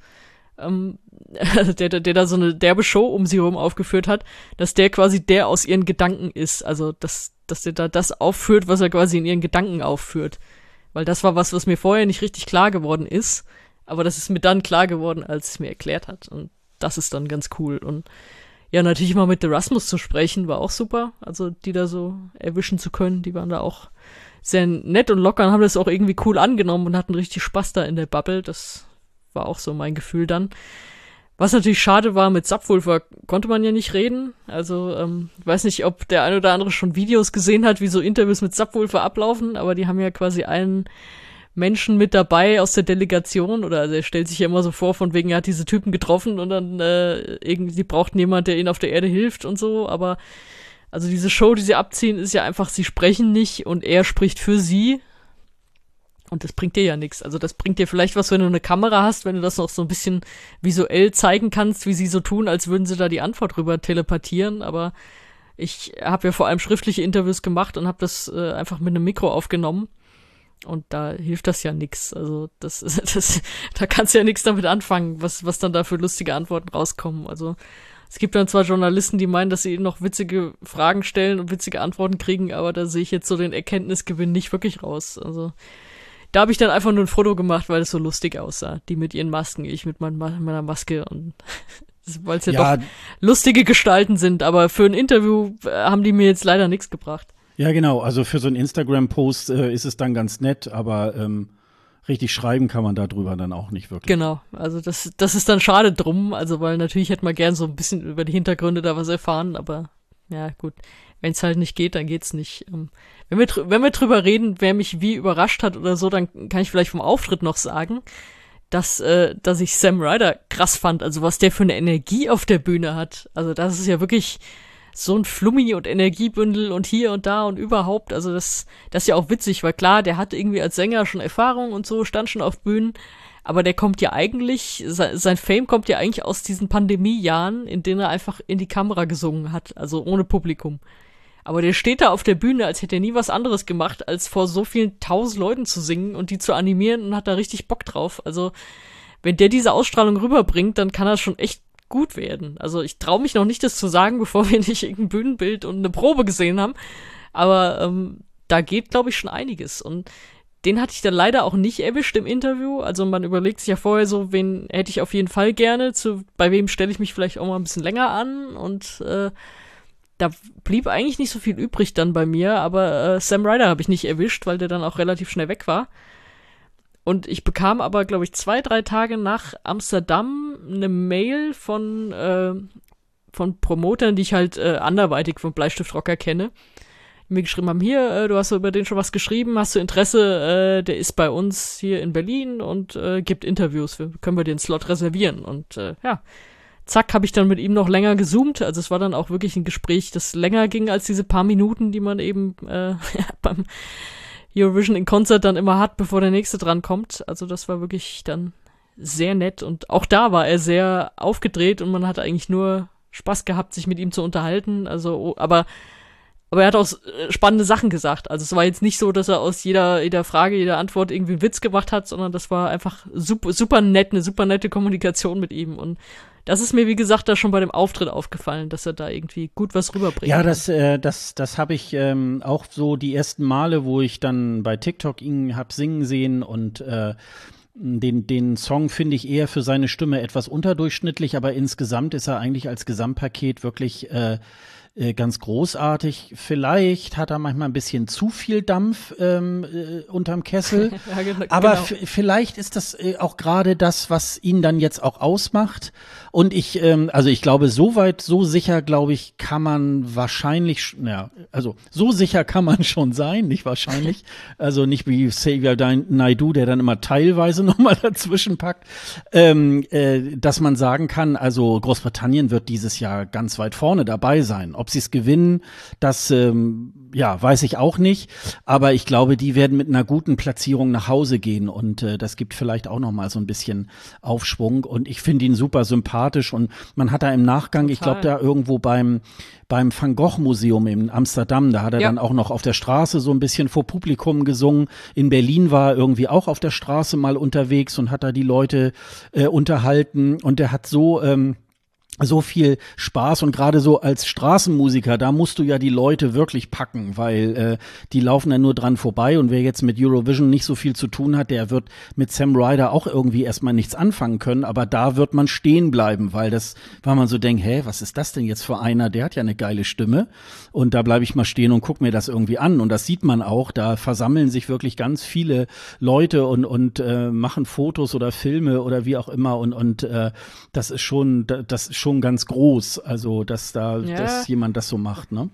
ähm, der, der, der da so eine derbe Show um sie herum aufgeführt hat, dass der quasi der aus ihren Gedanken ist. Also, dass, dass der da das aufführt, was er quasi in ihren Gedanken aufführt. Weil das war was, was mir vorher nicht richtig klar geworden ist. Aber das ist mir dann klar geworden, als es mir erklärt hat. Und das ist dann ganz cool. Und ja, natürlich mal mit Erasmus zu sprechen, war auch super. Also, die da so erwischen zu können, die waren da auch sehr nett und locker und haben das auch irgendwie cool angenommen und hatten richtig Spaß da in der Bubble. Das war auch so mein Gefühl dann. Was natürlich schade war, mit Subwoofer konnte man ja nicht reden. Also, ähm, weiß nicht, ob der ein oder andere schon Videos gesehen hat, wie so Interviews mit Subwoofer ablaufen, aber die haben ja quasi einen Menschen mit dabei aus der Delegation oder also er stellt sich ja immer so vor, von wegen, er hat diese Typen getroffen und dann äh, irgendwie, die brauchten jemand, der ihnen auf der Erde hilft und so, aber also diese Show, die sie abziehen, ist ja einfach, sie sprechen nicht und er spricht für sie und das bringt dir ja nichts. Also das bringt dir vielleicht was, wenn du eine Kamera hast, wenn du das noch so ein bisschen visuell zeigen kannst, wie sie so tun, als würden sie da die Antwort rüber telepathieren. Aber ich habe ja vor allem schriftliche Interviews gemacht und habe das äh, einfach mit einem Mikro aufgenommen. Und da hilft das ja nix. Also das, das, da kannst du ja nichts damit anfangen, was, was dann da für lustige Antworten rauskommen. Also es gibt dann zwar Journalisten, die meinen, dass sie noch witzige Fragen stellen und witzige Antworten kriegen, aber da sehe ich jetzt so den Erkenntnisgewinn nicht wirklich raus. Also da habe ich dann einfach nur ein Foto gemacht, weil es so lustig aussah. Die mit ihren Masken, ich mit mein, meiner Maske und weil es ja, ja, doch lustige Gestalten sind. Aber für ein Interview äh, haben die mir jetzt leider nichts gebracht. Ja, genau. Also für so einen Instagram-Post äh, ist es dann ganz nett, aber ähm, richtig schreiben kann man darüber dann auch nicht wirklich. Genau, also das, das ist dann schade drum, also weil natürlich hätte man gern so ein bisschen über die Hintergründe da was erfahren, aber ja gut, wenn es halt nicht geht, dann geht's nicht. Ähm, wenn wir, wenn wir drüber reden, wer mich wie überrascht hat oder so, dann kann ich vielleicht vom Auftritt noch sagen, dass, äh, dass ich Sam Ryder krass fand, also was der für eine Energie auf der Bühne hat. Also das ist ja wirklich, so ein Flummi und Energiebündel und hier und da und überhaupt. Also das, das ist ja auch witzig, weil klar, der hat irgendwie als Sänger schon Erfahrung und so, stand schon auf Bühnen. Aber der kommt ja eigentlich, sein Fame kommt ja eigentlich aus diesen Pandemiejahren, in denen er einfach in die Kamera gesungen hat, also ohne Publikum. Aber der steht da auf der Bühne, als hätte er nie was anderes gemacht, als vor so vielen tausend Leuten zu singen und die zu animieren und hat da richtig Bock drauf. Also, wenn der diese Ausstrahlung rüberbringt, dann kann er schon echt gut werden. Also ich traue mich noch nicht, das zu sagen, bevor wir nicht irgendein Bühnenbild und eine Probe gesehen haben. Aber ähm, da geht, glaube ich, schon einiges. Und den hatte ich dann leider auch nicht erwischt im Interview. Also man überlegt sich ja vorher so, wen hätte ich auf jeden Fall gerne, zu, bei wem stelle ich mich vielleicht auch mal ein bisschen länger an. Und äh, da blieb eigentlich nicht so viel übrig dann bei mir, aber äh, Sam Ryder habe ich nicht erwischt, weil der dann auch relativ schnell weg war. Und ich bekam aber, glaube ich, zwei, drei Tage nach Amsterdam eine Mail von, äh, von Promotern, die ich halt äh, anderweitig vom Bleistiftrocker kenne, die mir geschrieben haben, hier, äh, du hast über den schon was geschrieben, hast du Interesse, äh, der ist bei uns hier in Berlin und äh, gibt Interviews, können wir den Slot reservieren. Und ja, zack, habe ich dann mit ihm noch länger gezoomt. Also es war dann auch wirklich ein Gespräch, das länger ging als diese paar Minuten, die man eben äh, beim Eurovision in Concert dann immer hat, bevor der nächste dran kommt. Also das war wirklich dann sehr nett und auch da war er sehr aufgedreht und man hat eigentlich nur Spaß gehabt, sich mit ihm zu unterhalten. Also, oh, aber aber er hat auch äh, spannende Sachen gesagt. Also es war jetzt nicht so, dass er aus jeder, jeder Frage, jeder Antwort irgendwie einen Witz gemacht hat, sondern das war einfach super, super nett, eine super nette Kommunikation mit ihm. Und das ist mir, wie gesagt, da schon bei dem Auftritt aufgefallen, dass er da irgendwie gut was rüberbringt. Ja, das, äh, das, das habe ich ähm, auch so die ersten Male, wo ich dann bei TikTok ihn hab singen sehen und äh, den, den Song finde ich eher für seine Stimme etwas unterdurchschnittlich, aber insgesamt ist er eigentlich als Gesamtpaket wirklich äh, äh, ganz großartig. Vielleicht hat er manchmal ein bisschen zu viel Dampf ähm, äh, unterm Kessel. ja, genau. Aber vielleicht ist das äh, auch gerade das, was ihn dann jetzt auch ausmacht. Und ich, ähm, also ich glaube, so weit, so sicher, glaube ich, kann man wahrscheinlich, ja, also so sicher kann man schon sein, nicht wahrscheinlich. Also nicht wie Xavier Naidu, der dann immer teilweise nochmal dazwischen packt, ähm, äh, dass man sagen kann, also Großbritannien wird dieses Jahr ganz weit vorne dabei sein ob sie es gewinnen, das ähm, ja, weiß ich auch nicht. Aber ich glaube, die werden mit einer guten Platzierung nach Hause gehen und äh, das gibt vielleicht auch noch mal so ein bisschen Aufschwung. Und ich finde ihn super sympathisch und man hat da im Nachgang, Total. ich glaube, da irgendwo beim beim Van Gogh Museum in Amsterdam, da hat er ja. dann auch noch auf der Straße so ein bisschen vor Publikum gesungen. In Berlin war er irgendwie auch auf der Straße mal unterwegs und hat da die Leute äh, unterhalten und er hat so ähm, so viel Spaß und gerade so als Straßenmusiker, da musst du ja die Leute wirklich packen, weil äh, die laufen ja nur dran vorbei und wer jetzt mit Eurovision nicht so viel zu tun hat, der wird mit Sam Ryder auch irgendwie erstmal nichts anfangen können, aber da wird man stehen bleiben, weil das, weil man so denkt, hä, was ist das denn jetzt für einer, der hat ja eine geile Stimme und da bleibe ich mal stehen und guck mir das irgendwie an und das sieht man auch, da versammeln sich wirklich ganz viele Leute und und äh, machen Fotos oder Filme oder wie auch immer und und äh, das ist schon das ist schon schon ganz groß, also dass da, ja. dass jemand das so macht, ne?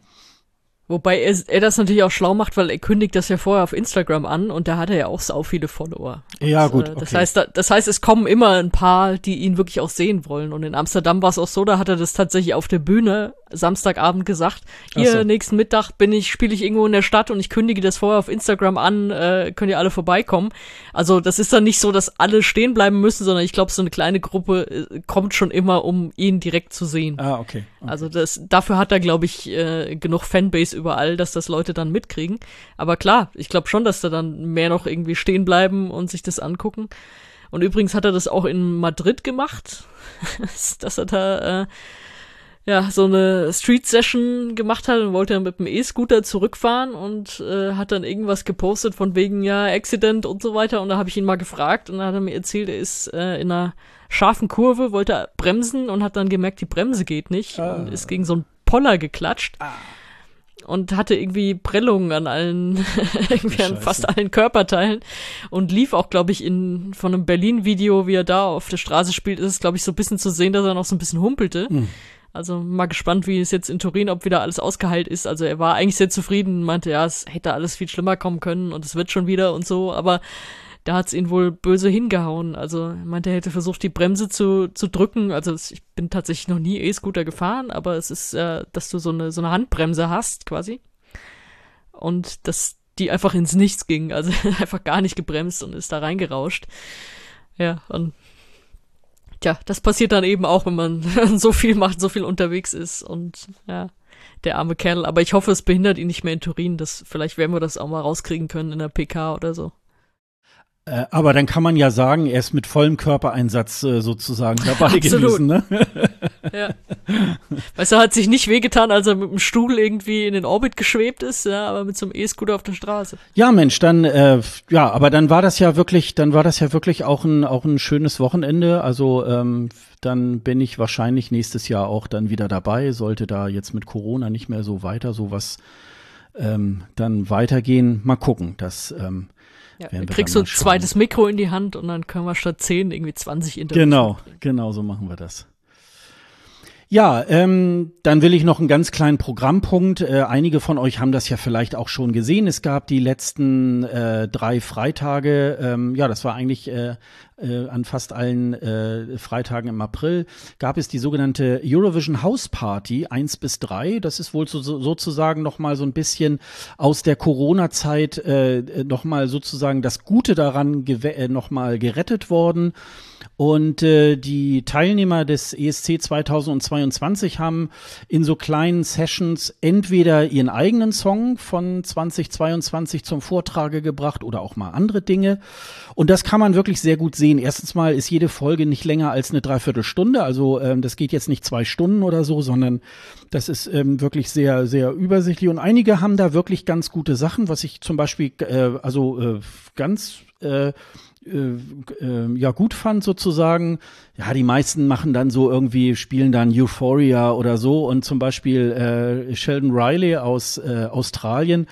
Wobei er, er, das natürlich auch schlau macht, weil er kündigt das ja vorher auf Instagram an und da hat er ja auch sau viele Follower. Ja, und, gut. Äh, das heißt, da, das heißt, es kommen immer ein paar, die ihn wirklich auch sehen wollen. Und in Amsterdam war es auch so, da hat er das tatsächlich auf der Bühne Samstagabend gesagt. Hier so. nächsten Mittag bin ich, spiele ich irgendwo in der Stadt und ich kündige das vorher auf Instagram an, äh, könnt ihr alle vorbeikommen. Also das ist dann nicht so, dass alle stehen bleiben müssen, sondern ich glaube, so eine kleine Gruppe äh, kommt schon immer, um ihn direkt zu sehen. Ah, okay. Okay. Also das, dafür hat er, glaube ich, äh, genug Fanbase überall, dass das Leute dann mitkriegen. Aber klar, ich glaube schon, dass da dann mehr noch irgendwie stehen bleiben und sich das angucken. Und übrigens hat er das auch in Madrid gemacht, dass er da äh, ja so eine Street Session gemacht hat und wollte dann mit dem E-Scooter zurückfahren und äh, hat dann irgendwas gepostet von wegen ja Accident und so weiter. Und da habe ich ihn mal gefragt und dann hat er mir erzählt, er ist äh, in einer scharfen Kurve, wollte bremsen und hat dann gemerkt, die Bremse geht nicht ah. und ist gegen so einen Poller geklatscht. Ah. Und hatte irgendwie Prellungen an allen, irgendwie an fast allen Körperteilen und lief auch, glaube ich, in von einem Berlin-Video, wie er da auf der Straße spielt, ist es, glaube ich, so ein bisschen zu sehen, dass er noch so ein bisschen humpelte. Hm. Also mal gespannt, wie es jetzt in Turin, ob wieder alles ausgeheilt ist. Also er war eigentlich sehr zufrieden, meinte, ja, es hätte alles viel schlimmer kommen können und es wird schon wieder und so, aber da hat's ihn wohl böse hingehauen. Also er meinte, er hätte versucht, die Bremse zu, zu drücken. Also ich bin tatsächlich noch nie E-Scooter gefahren, aber es ist, äh, dass du so eine, so eine Handbremse hast, quasi. Und dass die einfach ins Nichts ging. Also einfach gar nicht gebremst und ist da reingerauscht. Ja, und tja, das passiert dann eben auch, wenn man so viel macht, so viel unterwegs ist und ja, der arme Kerl. Aber ich hoffe, es behindert ihn nicht mehr in Turin. Das, vielleicht werden wir das auch mal rauskriegen können in der PK oder so. Äh, aber dann kann man ja sagen, er ist mit vollem Körpereinsatz äh, sozusagen dabei gewesen. Ne? ja. Weißt du, er hat sich nicht wehgetan, als er mit dem Stuhl irgendwie in den Orbit geschwebt ist, ja, aber mit so einem E-Scooter auf der Straße. Ja, Mensch, dann, äh, ja, aber dann war das ja wirklich, dann war das ja wirklich auch ein, auch ein schönes Wochenende. Also ähm, dann bin ich wahrscheinlich nächstes Jahr auch dann wieder dabei, sollte da jetzt mit Corona nicht mehr so weiter sowas ähm, dann weitergehen. Mal gucken, dass ähm, ja, dann kriegst du ein zweites Mikro in die Hand und dann können wir statt 10 irgendwie 20 Interviews Genau, machen. genau so machen wir das. Ja, ähm, dann will ich noch einen ganz kleinen Programmpunkt. Äh, einige von euch haben das ja vielleicht auch schon gesehen. Es gab die letzten äh, drei Freitage. Ähm, ja, das war eigentlich äh, äh, an fast allen äh, Freitagen im April. Gab es die sogenannte Eurovision House Party eins bis drei. Das ist wohl so, sozusagen noch mal so ein bisschen aus der Corona-Zeit äh, noch mal sozusagen das Gute daran äh, noch mal gerettet worden. Und äh, die Teilnehmer des ESC 2022 haben in so kleinen Sessions entweder ihren eigenen Song von 2022 zum Vortrage gebracht oder auch mal andere Dinge. Und das kann man wirklich sehr gut sehen. Erstens mal ist jede Folge nicht länger als eine Dreiviertelstunde. Also ähm, das geht jetzt nicht zwei Stunden oder so, sondern das ist ähm, wirklich sehr, sehr übersichtlich. Und einige haben da wirklich ganz gute Sachen, was ich zum Beispiel, äh, also äh, ganz äh, äh, äh, ja gut fand sozusagen. Ja, die meisten machen dann so irgendwie, spielen dann Euphoria oder so und zum Beispiel äh, Sheldon Riley aus äh, Australien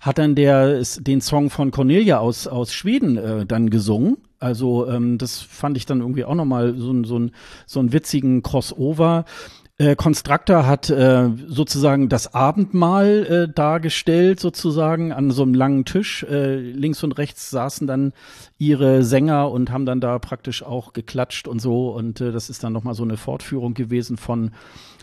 hat dann der den Song von Cornelia aus aus Schweden äh, dann gesungen. Also ähm, das fand ich dann irgendwie auch nochmal so, so, so einen witzigen Crossover. Äh, Constructor hat äh, sozusagen das Abendmahl äh, dargestellt, sozusagen an so einem langen Tisch. Äh, links und rechts saßen dann ihre Sänger und haben dann da praktisch auch geklatscht und so. Und äh, das ist dann nochmal so eine Fortführung gewesen von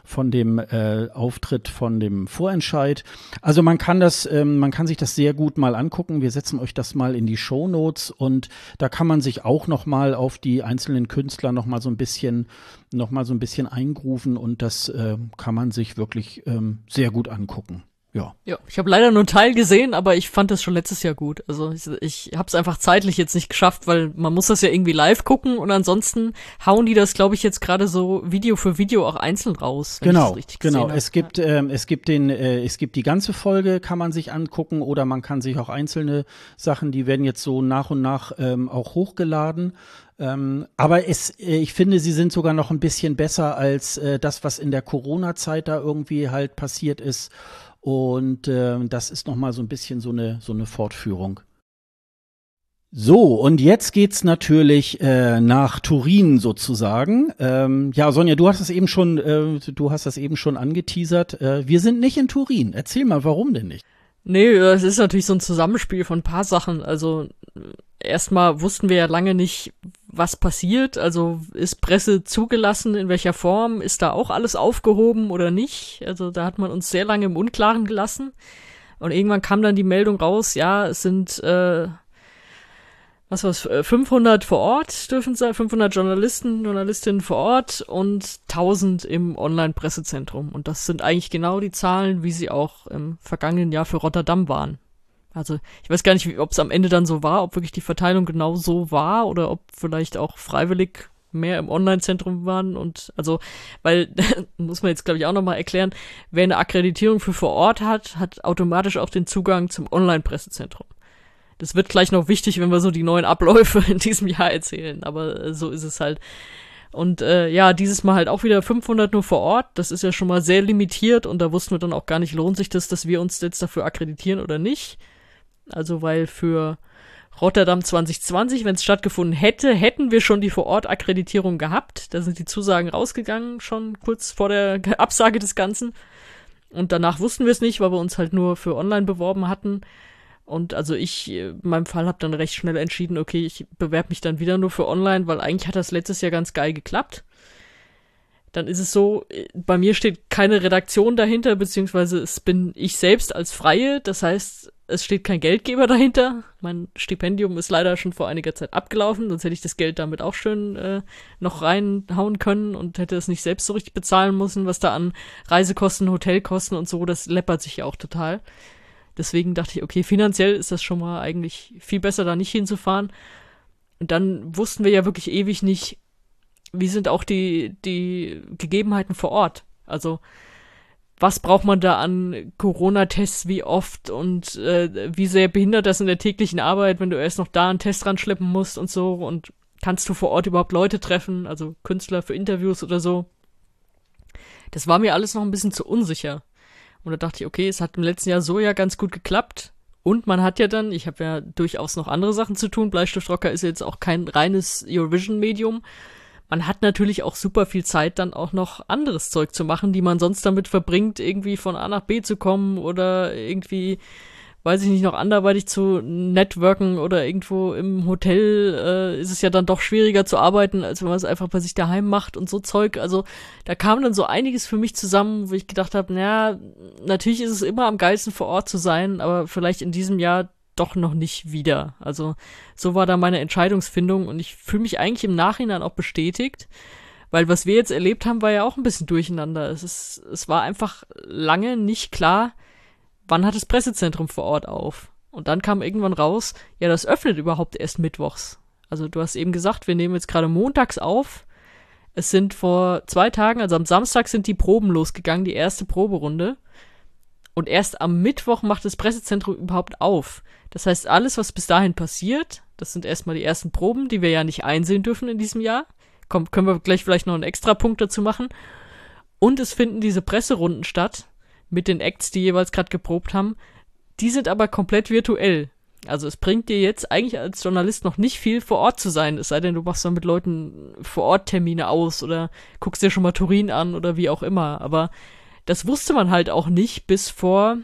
von dem äh, Auftritt von dem Vorentscheid. Also man kann das, ähm, man kann sich das sehr gut mal angucken. Wir setzen euch das mal in die Show Notes und da kann man sich auch noch mal auf die einzelnen Künstler noch mal so ein bisschen, noch mal so ein bisschen eingrufen und das äh, kann man sich wirklich ähm, sehr gut angucken ja. Ja, ich habe leider nur einen Teil gesehen, aber ich fand das schon letztes Jahr gut. Also ich, ich habe es einfach zeitlich jetzt nicht geschafft, weil man muss das ja irgendwie live gucken und ansonsten hauen die das, glaube ich, jetzt gerade so Video für Video auch einzeln raus. Genau, genau. Es gibt ja. ähm, es gibt den äh, es gibt die ganze Folge, kann man sich angucken oder man kann sich auch einzelne Sachen, die werden jetzt so nach und nach ähm, auch hochgeladen. Ähm, aber es, äh, ich finde, sie sind sogar noch ein bisschen besser als äh, das, was in der Corona-Zeit da irgendwie halt passiert ist. Und äh, das ist nochmal so ein bisschen so eine, so eine Fortführung. So, und jetzt geht's natürlich äh, nach Turin sozusagen. Ähm, ja, Sonja, du hast das eben schon, äh, du hast das eben schon angeteasert. Äh, wir sind nicht in Turin. Erzähl mal, warum denn nicht? Nee, es ist natürlich so ein Zusammenspiel von ein paar Sachen. Also erstmal wussten wir ja lange nicht, was passiert. Also ist Presse zugelassen, in welcher Form? Ist da auch alles aufgehoben oder nicht? Also da hat man uns sehr lange im Unklaren gelassen. Und irgendwann kam dann die Meldung raus, ja, es sind äh, was war's, 500 vor Ort dürfen sein, 500 Journalisten, Journalistinnen vor Ort und 1000 im Online-Pressezentrum. Und das sind eigentlich genau die Zahlen, wie sie auch im vergangenen Jahr für Rotterdam waren. Also ich weiß gar nicht, ob es am Ende dann so war, ob wirklich die Verteilung genau so war oder ob vielleicht auch freiwillig mehr im Online-Zentrum waren und also, weil, muss man jetzt glaube ich auch nochmal erklären, wer eine Akkreditierung für vor Ort hat, hat automatisch auch den Zugang zum Online-Pressezentrum. Das wird gleich noch wichtig, wenn wir so die neuen Abläufe in diesem Jahr erzählen, aber äh, so ist es halt. Und äh, ja, dieses Mal halt auch wieder 500 nur vor Ort. Das ist ja schon mal sehr limitiert und da wussten wir dann auch gar nicht, lohnt sich das, dass wir uns jetzt dafür akkreditieren oder nicht. Also weil für Rotterdam 2020, wenn es stattgefunden hätte, hätten wir schon die Vor-Ort-Akkreditierung gehabt. Da sind die Zusagen rausgegangen, schon kurz vor der Absage des Ganzen. Und danach wussten wir es nicht, weil wir uns halt nur für online beworben hatten. Und also ich, in meinem Fall, habe dann recht schnell entschieden, okay, ich bewerbe mich dann wieder nur für online, weil eigentlich hat das letztes Jahr ganz geil geklappt. Dann ist es so, bei mir steht keine Redaktion dahinter, beziehungsweise es bin ich selbst als Freie. Das heißt, es steht kein Geldgeber dahinter. Mein Stipendium ist leider schon vor einiger Zeit abgelaufen, sonst hätte ich das Geld damit auch schön äh, noch reinhauen können und hätte es nicht selbst so richtig bezahlen müssen, was da an Reisekosten, Hotelkosten und so, das läppert sich ja auch total. Deswegen dachte ich, okay, finanziell ist das schon mal eigentlich viel besser, da nicht hinzufahren. Und dann wussten wir ja wirklich ewig nicht, wie sind auch die, die Gegebenheiten vor Ort. Also was braucht man da an Corona-Tests, wie oft und äh, wie sehr behindert das in der täglichen Arbeit, wenn du erst noch da einen Test ranschleppen musst und so und kannst du vor Ort überhaupt Leute treffen, also Künstler für Interviews oder so. Das war mir alles noch ein bisschen zu unsicher. Und da dachte ich, okay, es hat im letzten Jahr so ja ganz gut geklappt. Und man hat ja dann, ich habe ja durchaus noch andere Sachen zu tun. Bleistiftrocker ist jetzt auch kein reines Eurovision-Medium man hat natürlich auch super viel Zeit, dann auch noch anderes Zeug zu machen, die man sonst damit verbringt, irgendwie von A nach B zu kommen oder irgendwie, weiß ich nicht, noch anderweitig zu networken oder irgendwo im Hotel äh, ist es ja dann doch schwieriger zu arbeiten, als wenn man es einfach bei sich daheim macht und so Zeug. Also da kam dann so einiges für mich zusammen, wo ich gedacht habe, naja, natürlich ist es immer am geilsten vor Ort zu sein, aber vielleicht in diesem Jahr doch noch nicht wieder. Also so war da meine Entscheidungsfindung und ich fühle mich eigentlich im Nachhinein auch bestätigt, weil was wir jetzt erlebt haben, war ja auch ein bisschen durcheinander. Es ist, es war einfach lange nicht klar, wann hat das Pressezentrum vor Ort auf. Und dann kam irgendwann raus, ja, das öffnet überhaupt erst mittwochs. Also du hast eben gesagt, wir nehmen jetzt gerade montags auf. Es sind vor zwei Tagen, also am Samstag sind die Proben losgegangen, die erste Proberunde. Und erst am Mittwoch macht das Pressezentrum überhaupt auf. Das heißt, alles, was bis dahin passiert, das sind erstmal die ersten Proben, die wir ja nicht einsehen dürfen in diesem Jahr. Komm, können wir gleich vielleicht noch einen extra Punkt dazu machen. Und es finden diese Presserunden statt mit den Acts, die jeweils gerade geprobt haben. Die sind aber komplett virtuell. Also es bringt dir jetzt eigentlich als Journalist noch nicht viel vor Ort zu sein, es sei denn, du machst dann mit Leuten vor Ort Termine aus oder guckst dir schon mal Turin an oder wie auch immer. Aber das wusste man halt auch nicht bis vor,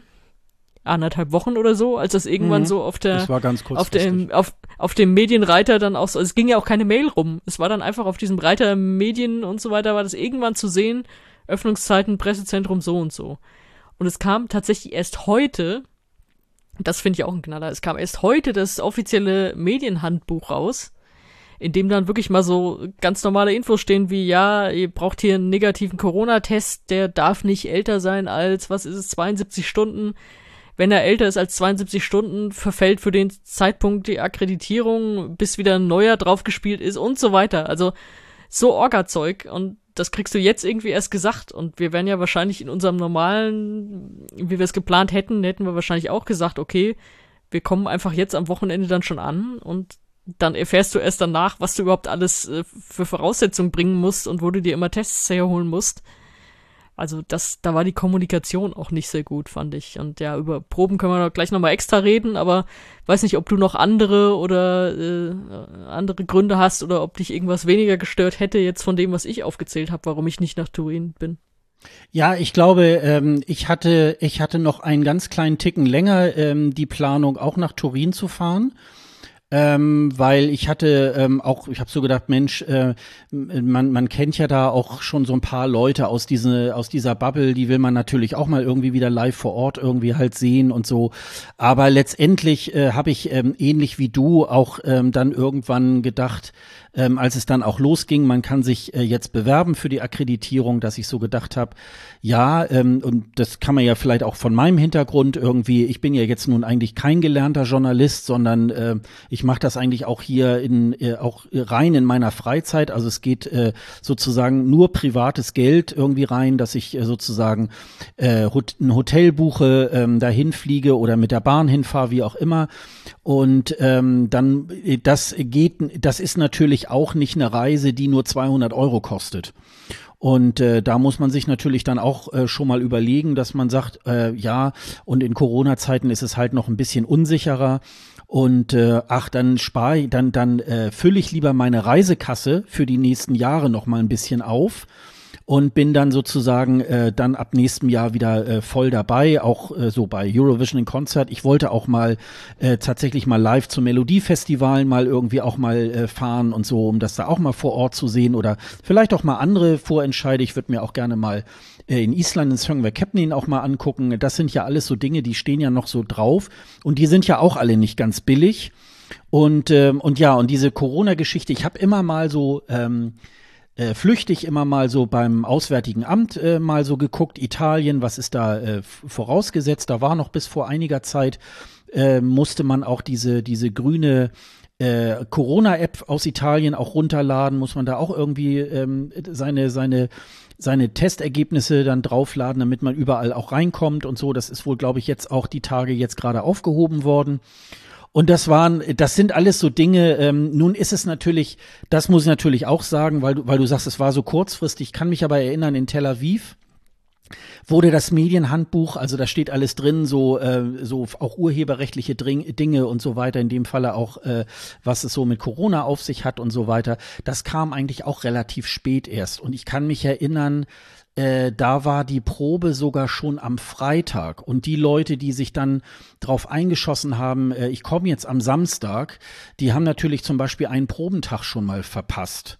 anderthalb Wochen oder so, als das irgendwann mhm. so auf der auf dem auf, auf dem Medienreiter dann auch so, also es ging ja auch keine Mail rum. Es war dann einfach auf diesem Reiter Medien und so weiter war das irgendwann zu sehen, Öffnungszeiten Pressezentrum so und so. Und es kam tatsächlich erst heute, das finde ich auch ein Knaller, es kam erst heute das offizielle Medienhandbuch raus, in dem dann wirklich mal so ganz normale Infos stehen wie, ja, ihr braucht hier einen negativen Corona-Test, der darf nicht älter sein als, was ist es, 72 Stunden wenn er älter ist als 72 Stunden, verfällt für den Zeitpunkt die Akkreditierung, bis wieder ein neuer draufgespielt ist und so weiter. Also so Orga-Zeug und das kriegst du jetzt irgendwie erst gesagt und wir wären ja wahrscheinlich in unserem normalen, wie wir es geplant hätten, hätten wir wahrscheinlich auch gesagt, okay, wir kommen einfach jetzt am Wochenende dann schon an und dann erfährst du erst danach, was du überhaupt alles äh, für Voraussetzungen bringen musst und wo du dir immer Tests herholen musst. Also das, da war die Kommunikation auch nicht sehr gut, fand ich. Und ja, über Proben können wir gleich nochmal extra reden, aber weiß nicht, ob du noch andere oder äh, andere Gründe hast oder ob dich irgendwas weniger gestört hätte jetzt von dem, was ich aufgezählt habe, warum ich nicht nach Turin bin. Ja, ich glaube, ähm, ich hatte, ich hatte noch einen ganz kleinen Ticken länger ähm, die Planung, auch nach Turin zu fahren. Ähm, weil ich hatte ähm, auch, ich habe so gedacht, Mensch, äh, man, man kennt ja da auch schon so ein paar Leute aus, diese, aus dieser Bubble, die will man natürlich auch mal irgendwie wieder live vor Ort irgendwie halt sehen und so. Aber letztendlich äh, habe ich ähm, ähnlich wie du auch ähm, dann irgendwann gedacht, ähm, als es dann auch losging, man kann sich äh, jetzt bewerben für die Akkreditierung, dass ich so gedacht habe, ja, ähm, und das kann man ja vielleicht auch von meinem Hintergrund irgendwie, ich bin ja jetzt nun eigentlich kein gelernter Journalist, sondern äh, ich mache das eigentlich auch hier in äh, auch rein in meiner Freizeit. Also es geht äh, sozusagen nur privates Geld irgendwie rein, dass ich äh, sozusagen äh, ein Hotel buche, ähm, dahin fliege oder mit der Bahn hinfahre, wie auch immer. Und ähm, dann, äh, das geht, das ist natürlich auch nicht eine Reise, die nur 200 Euro kostet. Und äh, da muss man sich natürlich dann auch äh, schon mal überlegen, dass man sagt, äh, ja, und in Corona-Zeiten ist es halt noch ein bisschen unsicherer. Und äh, ach, dann spare dann, dann äh, fülle ich lieber meine Reisekasse für die nächsten Jahre noch mal ein bisschen auf und bin dann sozusagen äh, dann ab nächstem Jahr wieder äh, voll dabei, auch äh, so bei Eurovision in Konzert. Ich wollte auch mal äh, tatsächlich mal live zum Melodiefestivalen mal irgendwie auch mal äh, fahren und so, um das da auch mal vor Ort zu sehen oder vielleicht auch mal andere Vorentscheide. Ich würde mir auch gerne mal in Island in Songwer Kepnin auch mal angucken. Das sind ja alles so Dinge, die stehen ja noch so drauf und die sind ja auch alle nicht ganz billig. Und, ähm, und ja, und diese Corona-Geschichte, ich habe immer mal so ähm, äh, flüchtig immer mal so beim Auswärtigen Amt äh, mal so geguckt, Italien, was ist da äh, vorausgesetzt? Da war noch bis vor einiger Zeit, äh, musste man auch diese, diese grüne äh, Corona-App aus Italien auch runterladen, muss man da auch irgendwie ähm, seine, seine seine Testergebnisse dann draufladen, damit man überall auch reinkommt und so. Das ist wohl, glaube ich, jetzt auch die Tage jetzt gerade aufgehoben worden. Und das waren, das sind alles so Dinge. Ähm, nun ist es natürlich, das muss ich natürlich auch sagen, weil du, weil du sagst, es war so kurzfristig. Ich kann mich aber erinnern, in Tel Aviv wurde das Medienhandbuch, also da steht alles drin, so äh, so auch urheberrechtliche Dring, Dinge und so weiter. In dem Falle auch, äh, was es so mit Corona auf sich hat und so weiter. Das kam eigentlich auch relativ spät erst. Und ich kann mich erinnern, äh, da war die Probe sogar schon am Freitag. Und die Leute, die sich dann drauf eingeschossen haben, äh, ich komme jetzt am Samstag, die haben natürlich zum Beispiel einen Probentag schon mal verpasst.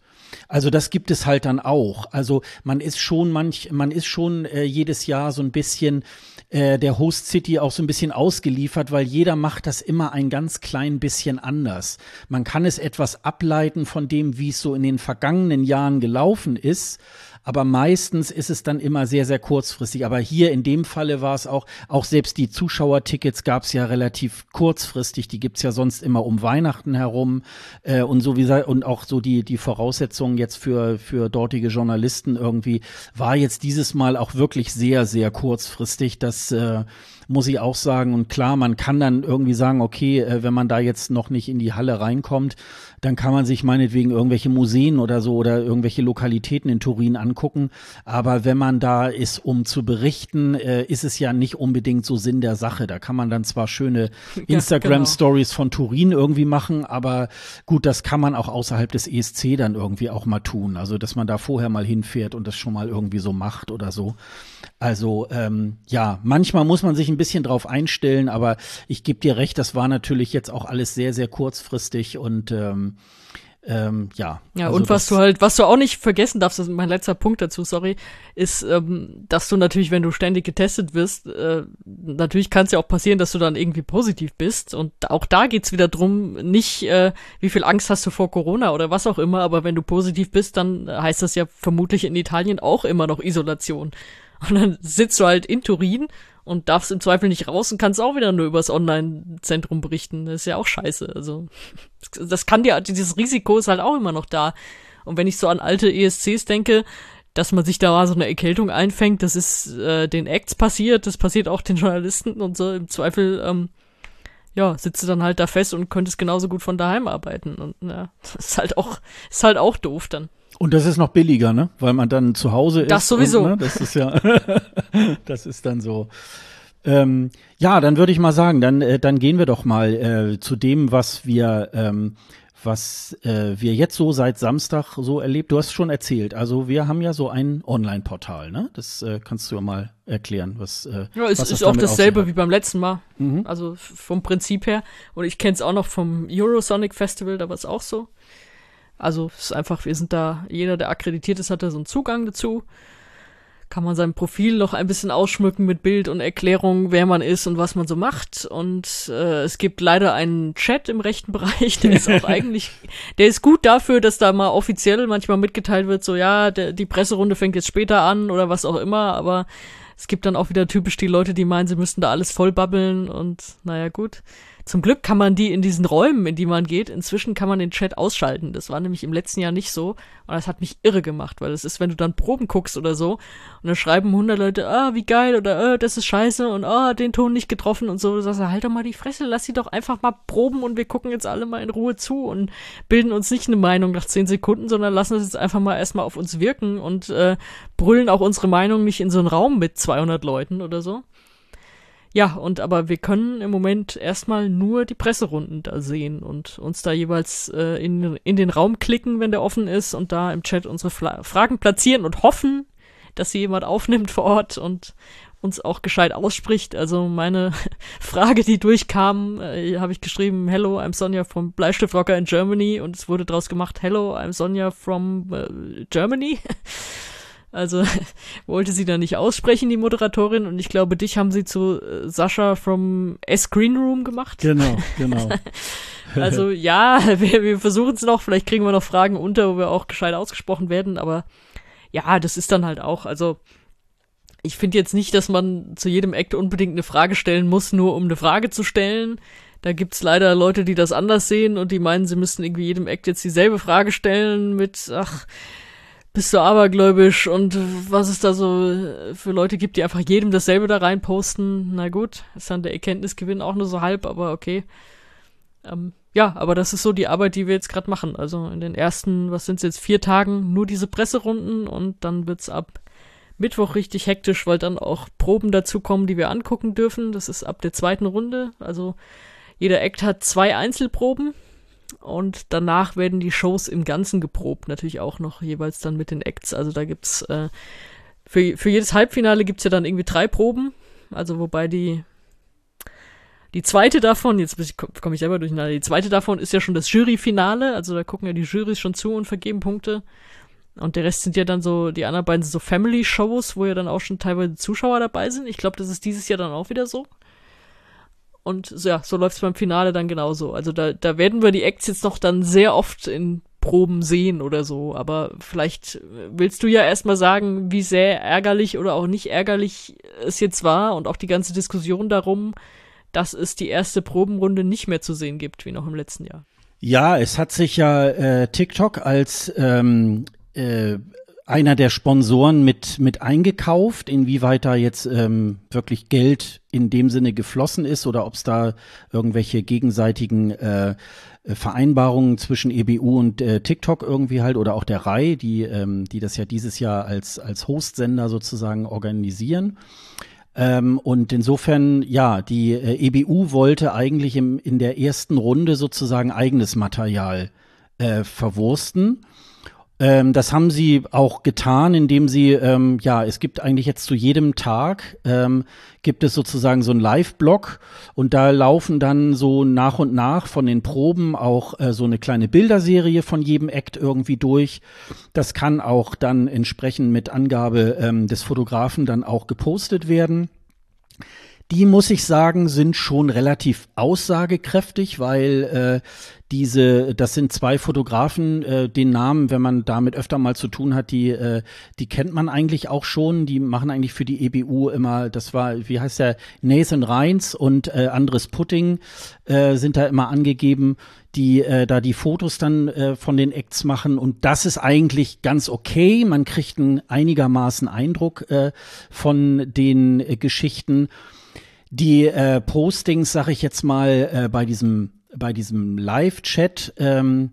Also das gibt es halt dann auch. Also man ist schon manch, man ist schon äh, jedes Jahr so ein bisschen äh, der Host City auch so ein bisschen ausgeliefert, weil jeder macht das immer ein ganz klein bisschen anders. Man kann es etwas ableiten von dem, wie es so in den vergangenen Jahren gelaufen ist aber meistens ist es dann immer sehr, sehr kurzfristig. Aber hier in dem Falle war es auch, auch selbst die Zuschauertickets gab es ja relativ kurzfristig, die gibt's ja sonst immer um Weihnachten herum äh, und so wie und auch so die, die Voraussetzungen jetzt für, für dortige Journalisten irgendwie war jetzt dieses Mal auch wirklich sehr, sehr kurzfristig. Das äh, muss ich auch sagen. Und klar, man kann dann irgendwie sagen, okay, äh, wenn man da jetzt noch nicht in die Halle reinkommt, dann kann man sich meinetwegen irgendwelche Museen oder so oder irgendwelche Lokalitäten in Turin angucken. Aber wenn man da ist, um zu berichten, äh, ist es ja nicht unbedingt so Sinn der Sache. Da kann man dann zwar schöne Instagram-Stories genau. von Turin irgendwie machen, aber gut, das kann man auch außerhalb des ESC dann irgendwie auch mal tun. Also, dass man da vorher mal hinfährt und das schon mal irgendwie so macht oder so. Also ähm, ja, manchmal muss man sich ein bisschen drauf einstellen, aber ich gebe dir recht, das war natürlich jetzt auch alles sehr, sehr kurzfristig und ähm, ähm, ja. Ja, also und was du halt, was du auch nicht vergessen darfst, das ist mein letzter Punkt dazu, sorry, ist, ähm, dass du natürlich, wenn du ständig getestet wirst, äh, natürlich kann es ja auch passieren, dass du dann irgendwie positiv bist. Und auch da geht's wieder drum, nicht, äh, wie viel Angst hast du vor Corona oder was auch immer, aber wenn du positiv bist, dann heißt das ja vermutlich in Italien auch immer noch Isolation. Und dann sitzt du halt in Turin und darfst im Zweifel nicht raus und kannst auch wieder nur übers Online-Zentrum berichten. Das ist ja auch scheiße. Also, das kann dir, dieses Risiko ist halt auch immer noch da. Und wenn ich so an alte ESCs denke, dass man sich da mal so eine Erkältung einfängt, das ist äh, den Acts passiert, das passiert auch den Journalisten und so. Im Zweifel, ähm, ja, sitzt du dann halt da fest und könntest genauso gut von daheim arbeiten. Und ja, das ist halt auch, ist halt auch doof dann. Und das ist noch billiger, ne? Weil man dann zu Hause ist. Das sowieso. Und, ne? Das ist ja, das ist dann so. Ähm, ja, dann würde ich mal sagen, dann, äh, dann gehen wir doch mal äh, zu dem, was wir ähm, was äh, wir jetzt so seit Samstag so erlebt. Du hast schon erzählt. Also wir haben ja so ein Online-Portal, ne? Das äh, kannst du ja mal erklären, was. Äh, ja, es ist auch dasselbe wie beim letzten Mal. Mhm. Also vom Prinzip her. Und ich kenne es auch noch vom Eurosonic Festival, da war es auch so. Also es ist einfach, wir sind da, jeder, der akkreditiert ist, hat da so einen Zugang dazu kann man sein Profil noch ein bisschen ausschmücken mit Bild und Erklärung, wer man ist und was man so macht. Und äh, es gibt leider einen Chat im rechten Bereich, der ist auch eigentlich, der ist gut dafür, dass da mal offiziell manchmal mitgeteilt wird, so ja, der, die Presserunde fängt jetzt später an oder was auch immer, aber es gibt dann auch wieder typisch die Leute, die meinen, sie müssten da alles voll babbeln und naja, gut. Zum Glück kann man die in diesen Räumen, in die man geht, inzwischen kann man den Chat ausschalten. Das war nämlich im letzten Jahr nicht so. Und das hat mich irre gemacht, weil es ist, wenn du dann Proben guckst oder so, und dann schreiben 100 Leute, ah, wie geil, oder, äh, das ist scheiße, und ah, den Ton nicht getroffen und so. Du sagst, halt doch mal die Fresse, lass sie doch einfach mal proben und wir gucken jetzt alle mal in Ruhe zu und bilden uns nicht eine Meinung nach 10 Sekunden, sondern lassen es jetzt einfach mal erstmal auf uns wirken und äh, brüllen auch unsere Meinung nicht in so einen Raum mit 200 Leuten oder so. Ja, und aber wir können im Moment erstmal nur die Presserunden da sehen und uns da jeweils äh, in, in den Raum klicken, wenn der offen ist und da im Chat unsere Fla Fragen platzieren und hoffen, dass sie jemand aufnimmt vor Ort und uns auch gescheit ausspricht. Also meine Frage, die durchkam, äh, habe ich geschrieben, Hello, I'm Sonja from Bleistift Rocker in Germany und es wurde draus gemacht, Hello, I'm Sonja from äh, Germany. Also wollte sie da nicht aussprechen, die Moderatorin. Und ich glaube, dich haben sie zu äh, Sascha from S-Green Room gemacht. Genau, genau. also ja, wir, wir versuchen es noch. Vielleicht kriegen wir noch Fragen unter, wo wir auch gescheit ausgesprochen werden. Aber ja, das ist dann halt auch, also ich finde jetzt nicht, dass man zu jedem Act unbedingt eine Frage stellen muss, nur um eine Frage zu stellen. Da gibt's leider Leute, die das anders sehen und die meinen, sie müssten irgendwie jedem Act jetzt dieselbe Frage stellen mit, ach, bist du abergläubisch und was es da so für Leute gibt, die einfach jedem dasselbe da rein posten. Na gut, ist dann der Erkenntnisgewinn auch nur so halb, aber okay. Ähm, ja, aber das ist so die Arbeit, die wir jetzt gerade machen. Also in den ersten, was sind jetzt, vier Tagen nur diese Presserunden und dann wird's ab Mittwoch richtig hektisch, weil dann auch Proben dazu kommen, die wir angucken dürfen. Das ist ab der zweiten Runde. Also jeder Act hat zwei Einzelproben und danach werden die Shows im Ganzen geprobt, natürlich auch noch jeweils dann mit den Acts. Also da gibt's äh, für, für jedes Halbfinale gibt's ja dann irgendwie drei Proben. Also wobei die die zweite davon, jetzt komme ich selber durcheinander, die zweite davon ist ja schon das Juryfinale, also da gucken ja die Jurys schon zu und vergeben Punkte. Und der Rest sind ja dann so, die anderen beiden sind so Family-Shows, wo ja dann auch schon teilweise Zuschauer dabei sind. Ich glaube, das ist dieses Jahr dann auch wieder so. Und ja, so läuft es beim Finale dann genauso. Also da, da werden wir die Acts jetzt noch dann sehr oft in Proben sehen oder so. Aber vielleicht willst du ja erstmal sagen, wie sehr ärgerlich oder auch nicht ärgerlich es jetzt war und auch die ganze Diskussion darum, dass es die erste Probenrunde nicht mehr zu sehen gibt, wie noch im letzten Jahr. Ja, es hat sich ja äh, TikTok als ähm, äh, einer der Sponsoren mit, mit eingekauft, inwieweit da jetzt ähm, wirklich Geld in dem Sinne geflossen ist oder ob es da irgendwelche gegenseitigen äh, Vereinbarungen zwischen EBU und äh, TikTok irgendwie halt oder auch der RAI, die, ähm, die das ja dieses Jahr als, als Hostsender sozusagen organisieren. Ähm, und insofern, ja, die äh, EBU wollte eigentlich im, in der ersten Runde sozusagen eigenes Material äh, verwursten. Ähm, das haben sie auch getan, indem sie, ähm, ja, es gibt eigentlich jetzt zu jedem Tag, ähm, gibt es sozusagen so einen Live-Blog und da laufen dann so nach und nach von den Proben auch äh, so eine kleine Bilderserie von jedem Act irgendwie durch. Das kann auch dann entsprechend mit Angabe ähm, des Fotografen dann auch gepostet werden die muss ich sagen, sind schon relativ aussagekräftig, weil äh, diese, das sind zwei Fotografen, äh, den Namen, wenn man damit öfter mal zu tun hat, die, äh, die kennt man eigentlich auch schon. Die machen eigentlich für die EBU immer, das war, wie heißt der, Nathan Reins und äh, Andres Putting äh, sind da immer angegeben, die äh, da die Fotos dann äh, von den Acts machen. Und das ist eigentlich ganz okay. Man kriegt einen einigermaßen Eindruck äh, von den äh, Geschichten. Die äh, Postings, sag ich jetzt mal, äh, bei diesem bei diesem Live-Chat ähm,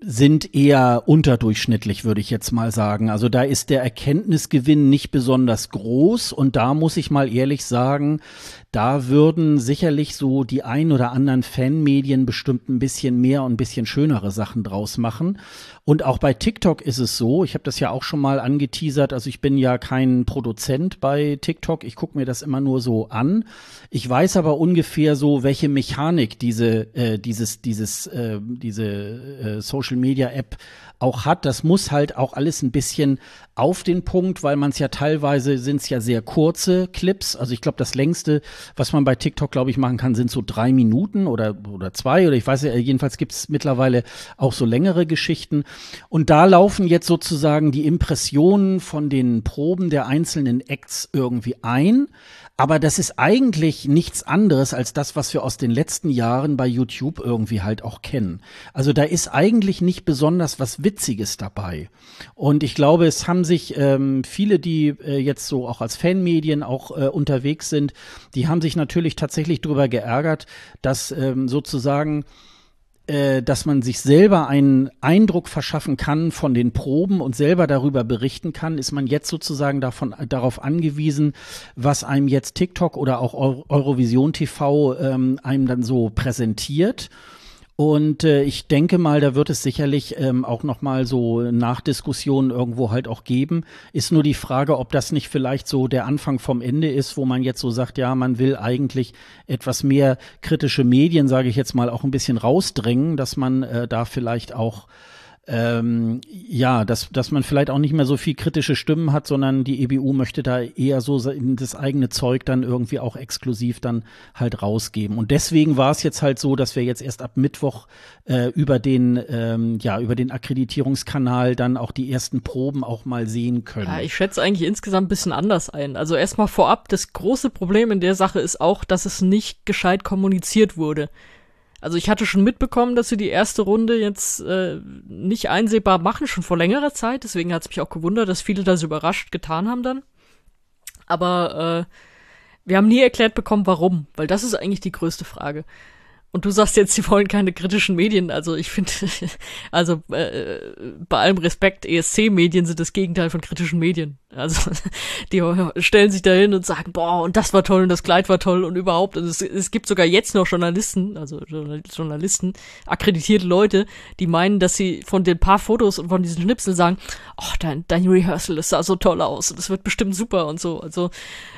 sind eher unterdurchschnittlich, würde ich jetzt mal sagen. Also da ist der Erkenntnisgewinn nicht besonders groß und da muss ich mal ehrlich sagen, Da würden sicherlich so die ein oder anderen Fanmedien bestimmt ein bisschen mehr und ein bisschen schönere Sachen draus machen. Und auch bei TikTok ist es so, ich habe das ja auch schon mal angeteasert, also ich bin ja kein Produzent bei TikTok, ich gucke mir das immer nur so an. Ich weiß aber ungefähr so, welche Mechanik diese, äh, dieses, dieses, äh, diese äh, Social Media App auch hat. Das muss halt auch alles ein bisschen auf den Punkt, weil man es ja teilweise sind es ja sehr kurze Clips. Also ich glaube, das längste, was man bei TikTok, glaube ich, machen kann, sind so drei Minuten oder, oder zwei oder ich weiß ja, jedenfalls gibt es mittlerweile auch so längere Geschichten. Und da laufen jetzt sozusagen die Impressionen von den Proben der einzelnen Acts irgendwie ein. Aber das ist eigentlich nichts anderes als das, was wir aus den letzten Jahren bei YouTube irgendwie halt auch kennen. Also da ist eigentlich nicht besonders was Witziges dabei. Und ich glaube, es haben sich ähm, viele, die äh, jetzt so auch als Fanmedien auch äh, unterwegs sind, die haben sich natürlich tatsächlich darüber geärgert, dass ähm, sozusagen äh, dass man sich selber einen Eindruck verschaffen kann von den Proben und selber darüber berichten kann, ist man jetzt sozusagen davon, darauf angewiesen, was einem jetzt TikTok oder auch Eurovision TV ähm, einem dann so präsentiert. Und äh, ich denke mal, da wird es sicherlich ähm, auch noch mal so Nachdiskussionen irgendwo halt auch geben. Ist nur die Frage, ob das nicht vielleicht so der Anfang vom Ende ist, wo man jetzt so sagt, ja, man will eigentlich etwas mehr kritische Medien, sage ich jetzt mal, auch ein bisschen rausdrängen, dass man äh, da vielleicht auch ähm, ja, dass, dass man vielleicht auch nicht mehr so viel kritische Stimmen hat, sondern die EBU möchte da eher so das eigene Zeug dann irgendwie auch exklusiv dann halt rausgeben. Und deswegen war es jetzt halt so, dass wir jetzt erst ab Mittwoch äh, über den, ähm, ja, über den Akkreditierungskanal dann auch die ersten Proben auch mal sehen können. Ja, ich schätze eigentlich insgesamt ein bisschen anders ein. Also erstmal vorab, das große Problem in der Sache ist auch, dass es nicht gescheit kommuniziert wurde. Also ich hatte schon mitbekommen, dass sie die erste Runde jetzt äh, nicht einsehbar machen, schon vor längerer Zeit. Deswegen hat es mich auch gewundert, dass viele das überrascht getan haben dann. Aber äh, wir haben nie erklärt bekommen, warum, weil das ist eigentlich die größte Frage. Und du sagst jetzt, sie wollen keine kritischen Medien. Also ich finde, also äh, bei allem Respekt, ESC-Medien sind das Gegenteil von kritischen Medien. Also die stellen sich dahin und sagen, boah, und das war toll und das Kleid war toll und überhaupt. Also es, es gibt sogar jetzt noch Journalisten, also Journalisten, akkreditierte Leute, die meinen, dass sie von den paar Fotos und von diesen Schnipseln sagen, oh, dein, dein Rehearsal, das sah so toll aus und das wird bestimmt super und so. Also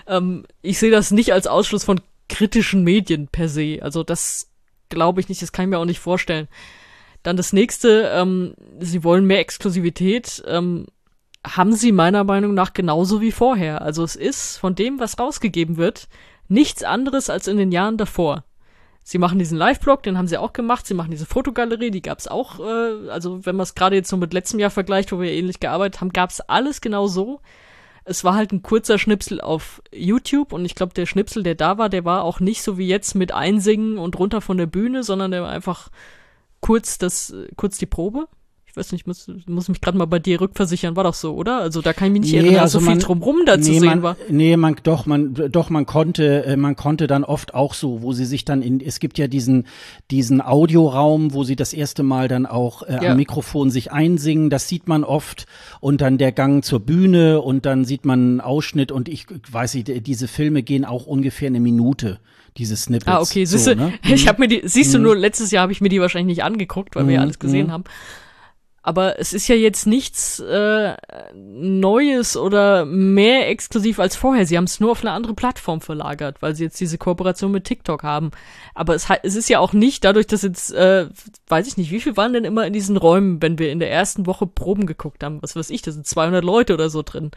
ähm, ich sehe das nicht als Ausschluss von kritischen Medien per se. Also das glaube ich nicht, das kann ich mir auch nicht vorstellen. Dann das nächste, ähm, sie wollen mehr Exklusivität, ähm, haben sie meiner Meinung nach genauso wie vorher. Also es ist von dem, was rausgegeben wird, nichts anderes als in den Jahren davor. Sie machen diesen Live-Blog, den haben sie auch gemacht. Sie machen diese Fotogalerie, die gab's auch. Äh, also wenn man es gerade jetzt so mit letztem Jahr vergleicht, wo wir ähnlich gearbeitet haben, gab's alles genau so es war halt ein kurzer Schnipsel auf YouTube und ich glaube, der Schnipsel, der da war, der war auch nicht so wie jetzt mit Einsingen und runter von der Bühne, sondern der war einfach kurz das, kurz die Probe ich weiß nicht, muss, muss mich gerade mal bei dir rückversichern, war doch so, oder? Also da kann ich mich nicht nee, erinnern, also so viel man, drumrum da nee, zu sehen man, war. Nee, man, doch, man, doch, man konnte, äh, man konnte dann oft auch so, wo sie sich dann in, es gibt ja diesen, diesen Audioraum, wo sie das erste Mal dann auch äh, ja. am Mikrofon sich einsingen, das sieht man oft und dann der Gang zur Bühne und dann sieht man einen Ausschnitt und ich weiß nicht, diese Filme gehen auch ungefähr eine Minute diese Snippets. Ah, okay, siehst so, ne? ich habe mir die, siehst du mhm. nur, letztes Jahr habe ich mir die wahrscheinlich nicht angeguckt, weil wir ja mhm. alles gesehen mhm. haben. Aber es ist ja jetzt nichts äh, Neues oder mehr exklusiv als vorher. Sie haben es nur auf eine andere Plattform verlagert, weil sie jetzt diese Kooperation mit TikTok haben. Aber es, es ist ja auch nicht dadurch, dass jetzt, äh, weiß ich nicht, wie viel waren denn immer in diesen Räumen, wenn wir in der ersten Woche Proben geguckt haben? Was weiß ich, da sind 200 Leute oder so drin.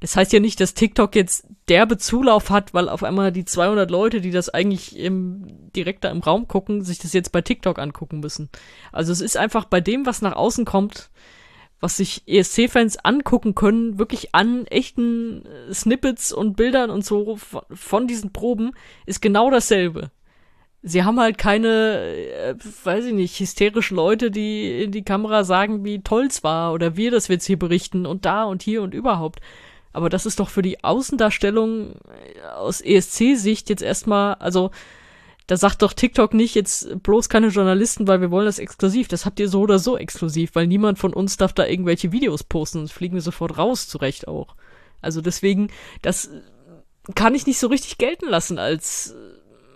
Das heißt ja nicht, dass TikTok jetzt derbe Zulauf hat, weil auf einmal die 200 Leute, die das eigentlich im, direkt da im Raum gucken, sich das jetzt bei TikTok angucken müssen. Also es ist einfach bei dem, was nach außen kommt, was sich ESC-Fans angucken können, wirklich an echten äh, Snippets und Bildern und so von diesen Proben, ist genau dasselbe. Sie haben halt keine, äh, weiß ich nicht, hysterischen Leute, die in die Kamera sagen, wie toll's war oder wir das jetzt hier berichten und da und hier und überhaupt. Aber das ist doch für die Außendarstellung äh, aus ESC-Sicht jetzt erstmal, also da sagt doch TikTok nicht jetzt bloß keine Journalisten, weil wir wollen das exklusiv. Das habt ihr so oder so exklusiv, weil niemand von uns darf da irgendwelche Videos posten, sonst fliegen wir sofort raus, zurecht auch. Also deswegen, das kann ich nicht so richtig gelten lassen als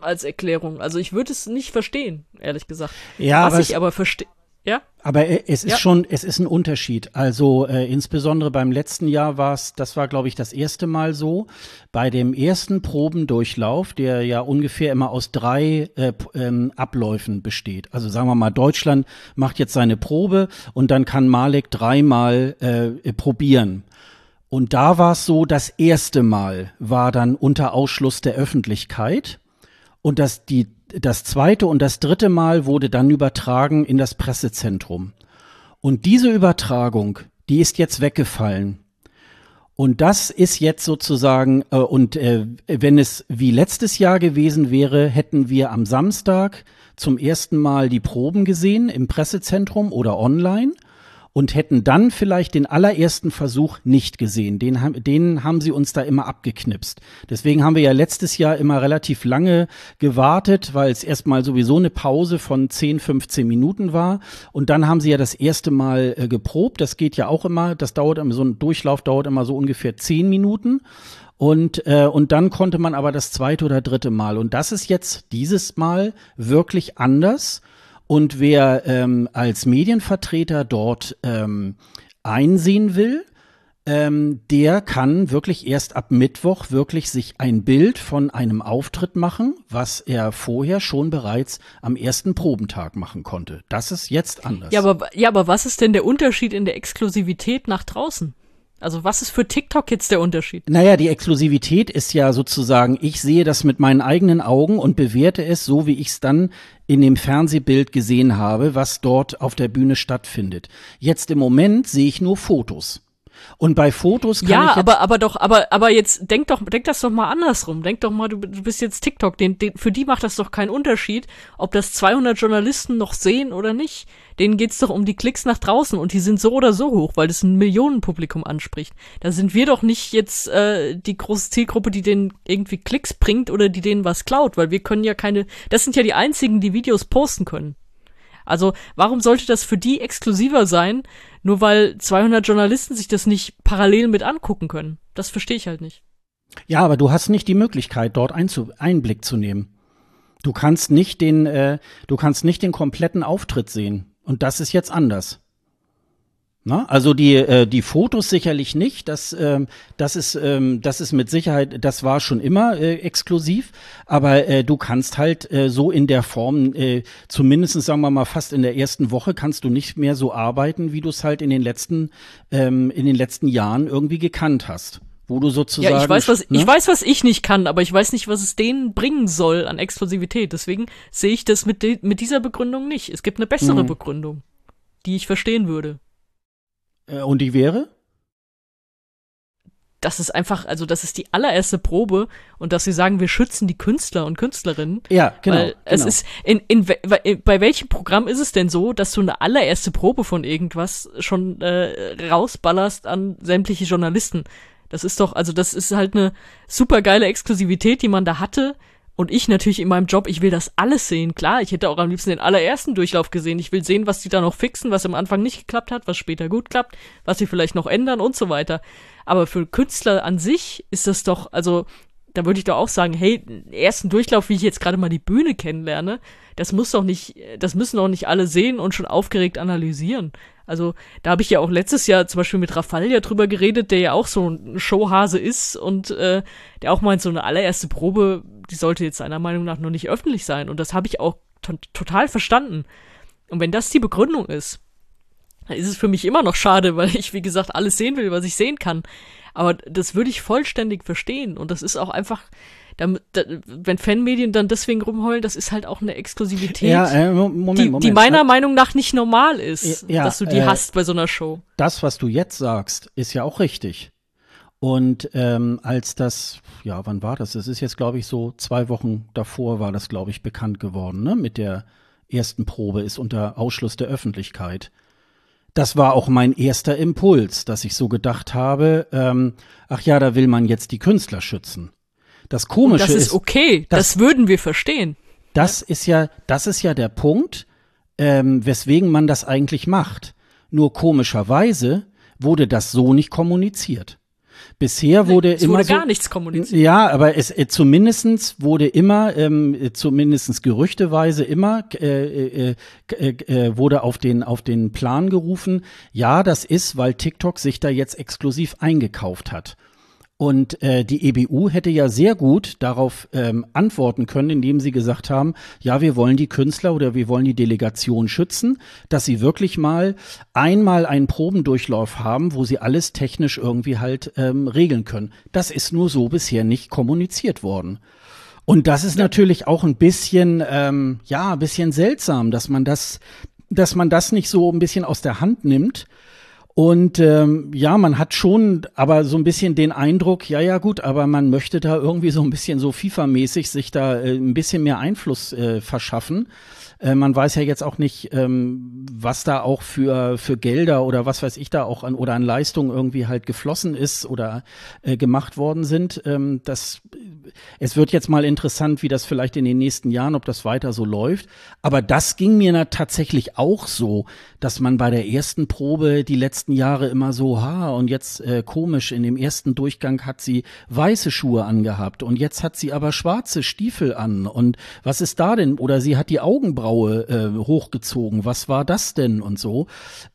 als Erklärung. Also ich würde es nicht verstehen, ehrlich gesagt. Ja, Was ich aber verstehe. Ja? Aber es ist Ja. schon, es ist ein Unterschied. Also äh, insbesondere beim letzten Jahr war es, das war glaube ich das erste Mal so, bei dem ersten Probendurchlauf, der ja ungefähr immer aus drei äh, ähm, Abläufen besteht. Also sagen wir mal, Deutschland macht jetzt seine Probe und dann kann Malek dreimal äh, probieren. Und da war es so, das erste Mal war dann unter Ausschluss der Öffentlichkeit. Und das, die, das zweite und das dritte Mal wurde dann übertragen in das Pressezentrum. Und diese Übertragung, die ist jetzt weggefallen. Und das ist jetzt sozusagen, äh, und äh, wenn es wie letztes Jahr gewesen wäre, hätten wir am Samstag zum ersten Mal die Proben gesehen im Pressezentrum oder online und hätten dann vielleicht den allerersten Versuch nicht gesehen. Den, haben- den haben sie uns da immer abgeknipst. Deswegen haben wir ja letztes Jahr immer relativ lange gewartet, weil es erstmal sowieso eine Pause von 10, 15 Minuten war. Und dann haben sie ja das erste Mal äh, geprobt. Das geht ja auch immer, das dauert so ein Durchlauf dauert immer so ungefähr 10 Minuten. Und, äh, und dann konnte man aber das zweite oder dritte Mal. Und das ist jetzt dieses Mal wirklich anders. Und wer ähm, als Medienvertreter dort ähm, einsehen will, ähm, der kann wirklich erst ab Mittwoch wirklich sich ein Bild von einem Auftritt machen, was er vorher schon bereits am ersten Probentag machen konnte. Das ist jetzt anders. Ja, aber, ja, aber was ist denn der Unterschied in der Exklusivität nach draußen? Also was ist für TikTok jetzt der Unterschied? Naja, die Exklusivität ist ja sozusagen, ich sehe das mit meinen eigenen Augen und bewerte es so, wie ich es dann in dem Fernsehbild gesehen habe, was dort auf der Bühne stattfindet. Jetzt im Moment sehe ich nur Fotos. Und bei Fotos kann ich Ja, aber, aber doch, aber, aber jetzt denk doch, denk das doch mal andersrum. Denk doch mal, du, du bist jetzt TikTok. Den, den, für die macht das doch keinen Unterschied, ob das 200 Journalisten noch sehen oder nicht. Denen geht's doch um die Klicks nach draußen und die sind so oder so hoch, weil das ein Millionenpublikum anspricht. Da sind wir doch nicht jetzt äh, die große Zielgruppe, die denen irgendwie Klicks bringt oder die denen was klaut, weil wir können ja keine, das sind ja die einzigen, die Videos posten können. Also warum sollte das für die exklusiver sein, nur weil 200 Journalisten sich das nicht parallel mit angucken können? Das verstehe ich halt nicht. Ja, aber du hast nicht die Möglichkeit, dort Einzu Einblick zu nehmen. Du kannst nicht den, äh, du kannst nicht den kompletten Auftritt sehen. Und das ist jetzt anders. Na, also die, äh, die Fotos sicherlich nicht. Das, ähm, das, ist, ähm, das ist mit Sicherheit, das war schon immer äh, exklusiv. Aber äh, du kannst halt äh, so in der Form, äh, zumindest sagen wir mal fast in der ersten Woche, kannst du nicht mehr so arbeiten, wie du es halt in den letzten, ähm, in den letzten Jahren irgendwie gekannt hast. Wo du sozusagen. Ja, ich weiß, was, ne? ich weiß, was ich nicht kann, aber ich weiß nicht, was es denen bringen soll an Exklusivität. Deswegen sehe ich das mit, mit dieser Begründung nicht. Es gibt eine bessere Mhm. Begründung, die ich verstehen würde. Äh, Und die wäre? Das ist einfach, also das ist die allererste Probe und dass sie sagen, wir schützen die Künstler und Künstlerinnen. Ja, genau. Weil es genau. ist, in, in, we- bei welchem Programm ist es denn so, dass du eine allererste Probe von irgendwas schon äh, rausballerst an sämtliche Journalisten? Das ist doch, also das ist halt eine super geile Exklusivität, die man da hatte. Und ich natürlich in meinem Job, ich will das alles sehen. Klar, ich hätte auch am liebsten den allerersten Durchlauf gesehen. Ich will sehen, was die da noch fixen, was am Anfang nicht geklappt hat, was später gut klappt, was sie vielleicht noch ändern und so weiter. Aber für Künstler an sich ist das doch, also da würde ich doch auch sagen, hey, ersten Durchlauf, wie ich jetzt gerade mal die Bühne kennenlerne, das muss doch nicht, das müssen doch nicht alle sehen und schon aufgeregt analysieren. Also da habe ich ja auch letztes Jahr zum Beispiel mit Raffalia drüber geredet, der ja auch so ein Showhase ist und äh, der auch meint, so eine allererste Probe, die sollte jetzt seiner Meinung nach noch nicht öffentlich sein. Und das habe ich auch to total verstanden. Und wenn das die Begründung ist, dann ist es für mich immer noch schade, weil ich, wie gesagt, alles sehen will, was ich sehen kann. Aber das würde ich vollständig verstehen. Und das ist auch einfach, wenn Fanmedien dann deswegen rumheulen, das ist halt auch eine Exklusivität, ja, äh, Mo- Moment, die, Moment. die meiner Meinung nach nicht normal ist, Ja, dass du die äh, hast bei so einer Show. Das, was du jetzt sagst, ist ja auch richtig. Und ähm, als das, ja, wann war das? Das ist jetzt, glaube ich, so zwei Wochen davor war das, glaube ich, bekannt geworden, ne? Mit der ersten Probe ist unter Ausschluss der Öffentlichkeit. Das war auch mein erster Impuls, dass ich so gedacht habe, ähm, ach ja, da will man jetzt die Künstler schützen. Das Komische das ist okay, das, das- würden wir verstehen. Das ist ja, das ist ja der Punkt, ähm, weswegen man das eigentlich macht. Nur komischerweise wurde das so nicht kommuniziert. Bisher wurde es immer wurde so, gar nichts kommuniziert. Ja, aber es äh, zumindestens wurde immer, ähm, zumindestens gerüchteweise immer äh, äh, äh, äh, wurde auf den auf den Plan gerufen. Ja, das ist, weil TikTok sich da jetzt exklusiv eingekauft hat. Und äh, die EBU hätte ja sehr gut darauf ähm, antworten können, indem sie gesagt haben, ja, wir wollen die Künstler oder wir wollen die Delegation schützen, dass sie wirklich mal einmal einen Probendurchlauf haben, wo sie alles technisch irgendwie halt ähm, regeln können. Das ist nur so bisher nicht kommuniziert worden. Und das ist natürlich auch ein bisschen, ähm, ja, ein bisschen seltsam, dass man das, dass man das nicht so ein bisschen aus der Hand nimmt und ähm, ja, man hat schon aber so ein bisschen den Eindruck, ja, ja, gut, aber man möchte da irgendwie so ein bisschen so FIFA-mäßig sich da äh, ein bisschen mehr Einfluss äh, verschaffen. Äh, man weiß ja jetzt auch nicht, ähm, was da auch für, für Gelder oder was weiß ich da auch an oder an Leistungen irgendwie halt geflossen ist oder äh, gemacht worden sind. Ähm, das, es wird jetzt mal interessant, wie das vielleicht in den nächsten Jahren, ob das weiter so läuft. Aber das ging mir tatsächlich auch so, dass man bei der ersten Probe die letzten Jahre immer so, ha, und jetzt äh, komisch, in dem ersten Durchgang hat sie weiße Schuhe angehabt und jetzt hat sie aber schwarze Stiefel an. Und was ist da denn? Oder sie hat die Augenbrauen Augenbraue äh, hochgezogen. Was war das denn und so?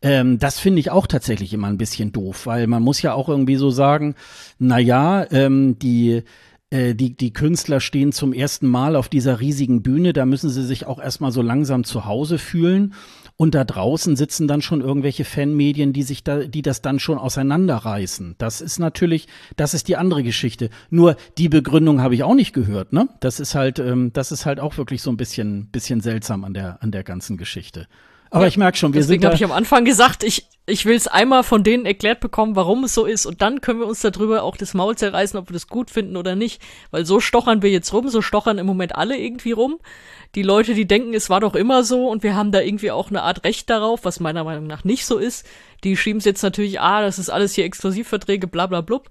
Ähm, das finde ich auch tatsächlich immer ein bisschen doof, weil man muss ja auch irgendwie so sagen, na ja, ähm, die äh, die, die Künstler stehen zum ersten Mal auf dieser riesigen Bühne, da müssen sie sich auch erstmal so langsam zu Hause fühlen. Und da draußen sitzen dann schon irgendwelche Fanmedien, die sich da, die das dann schon auseinanderreißen. Das ist natürlich, das ist die andere Geschichte. Nur die Begründung habe ich auch nicht gehört, ne? Das ist halt, ähm, das ist halt auch wirklich so ein bisschen, bisschen seltsam an der, an der ganzen Geschichte. Aber ja, ich merke schon, wir deswegen sind. habe ich am Anfang gesagt, ich, ich will es einmal von denen erklärt bekommen, warum es so ist. Und dann können wir uns darüber auch das Maul zerreißen, ob wir das gut finden oder nicht. Weil so stochern wir jetzt rum, so stochern im Moment alle irgendwie rum die Leute, die denken, es war doch immer so und wir haben da irgendwie auch eine Art Recht darauf, was meiner Meinung nach nicht so ist, die schieben es jetzt natürlich, ah, das ist alles hier Exklusivverträge, bla bla blub.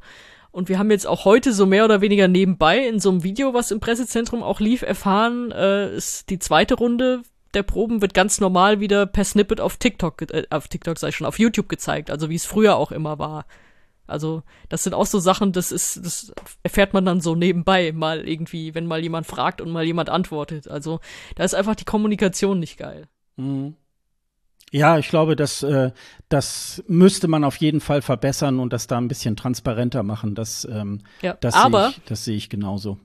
Und wir haben jetzt auch heute so mehr oder weniger nebenbei in so einem Video, was im Pressezentrum auch lief, erfahren, äh, ist die zweite Runde der Proben wird ganz normal wieder per Snippet auf TikTok, äh, auf TikTok sei schon, auf YouTube gezeigt, also wie es früher auch immer war. Also, das sind auch so Sachen, das ist, das erfährt man dann so nebenbei mal irgendwie, wenn mal jemand fragt und mal jemand antwortet. Also, da ist einfach die Kommunikation nicht geil. Mhm. Ja, ich glaube, dass äh, das müsste man auf jeden Fall verbessern und das da ein bisschen transparenter machen. Das, ähm, ja, das sehe ich, das sehe ich genauso.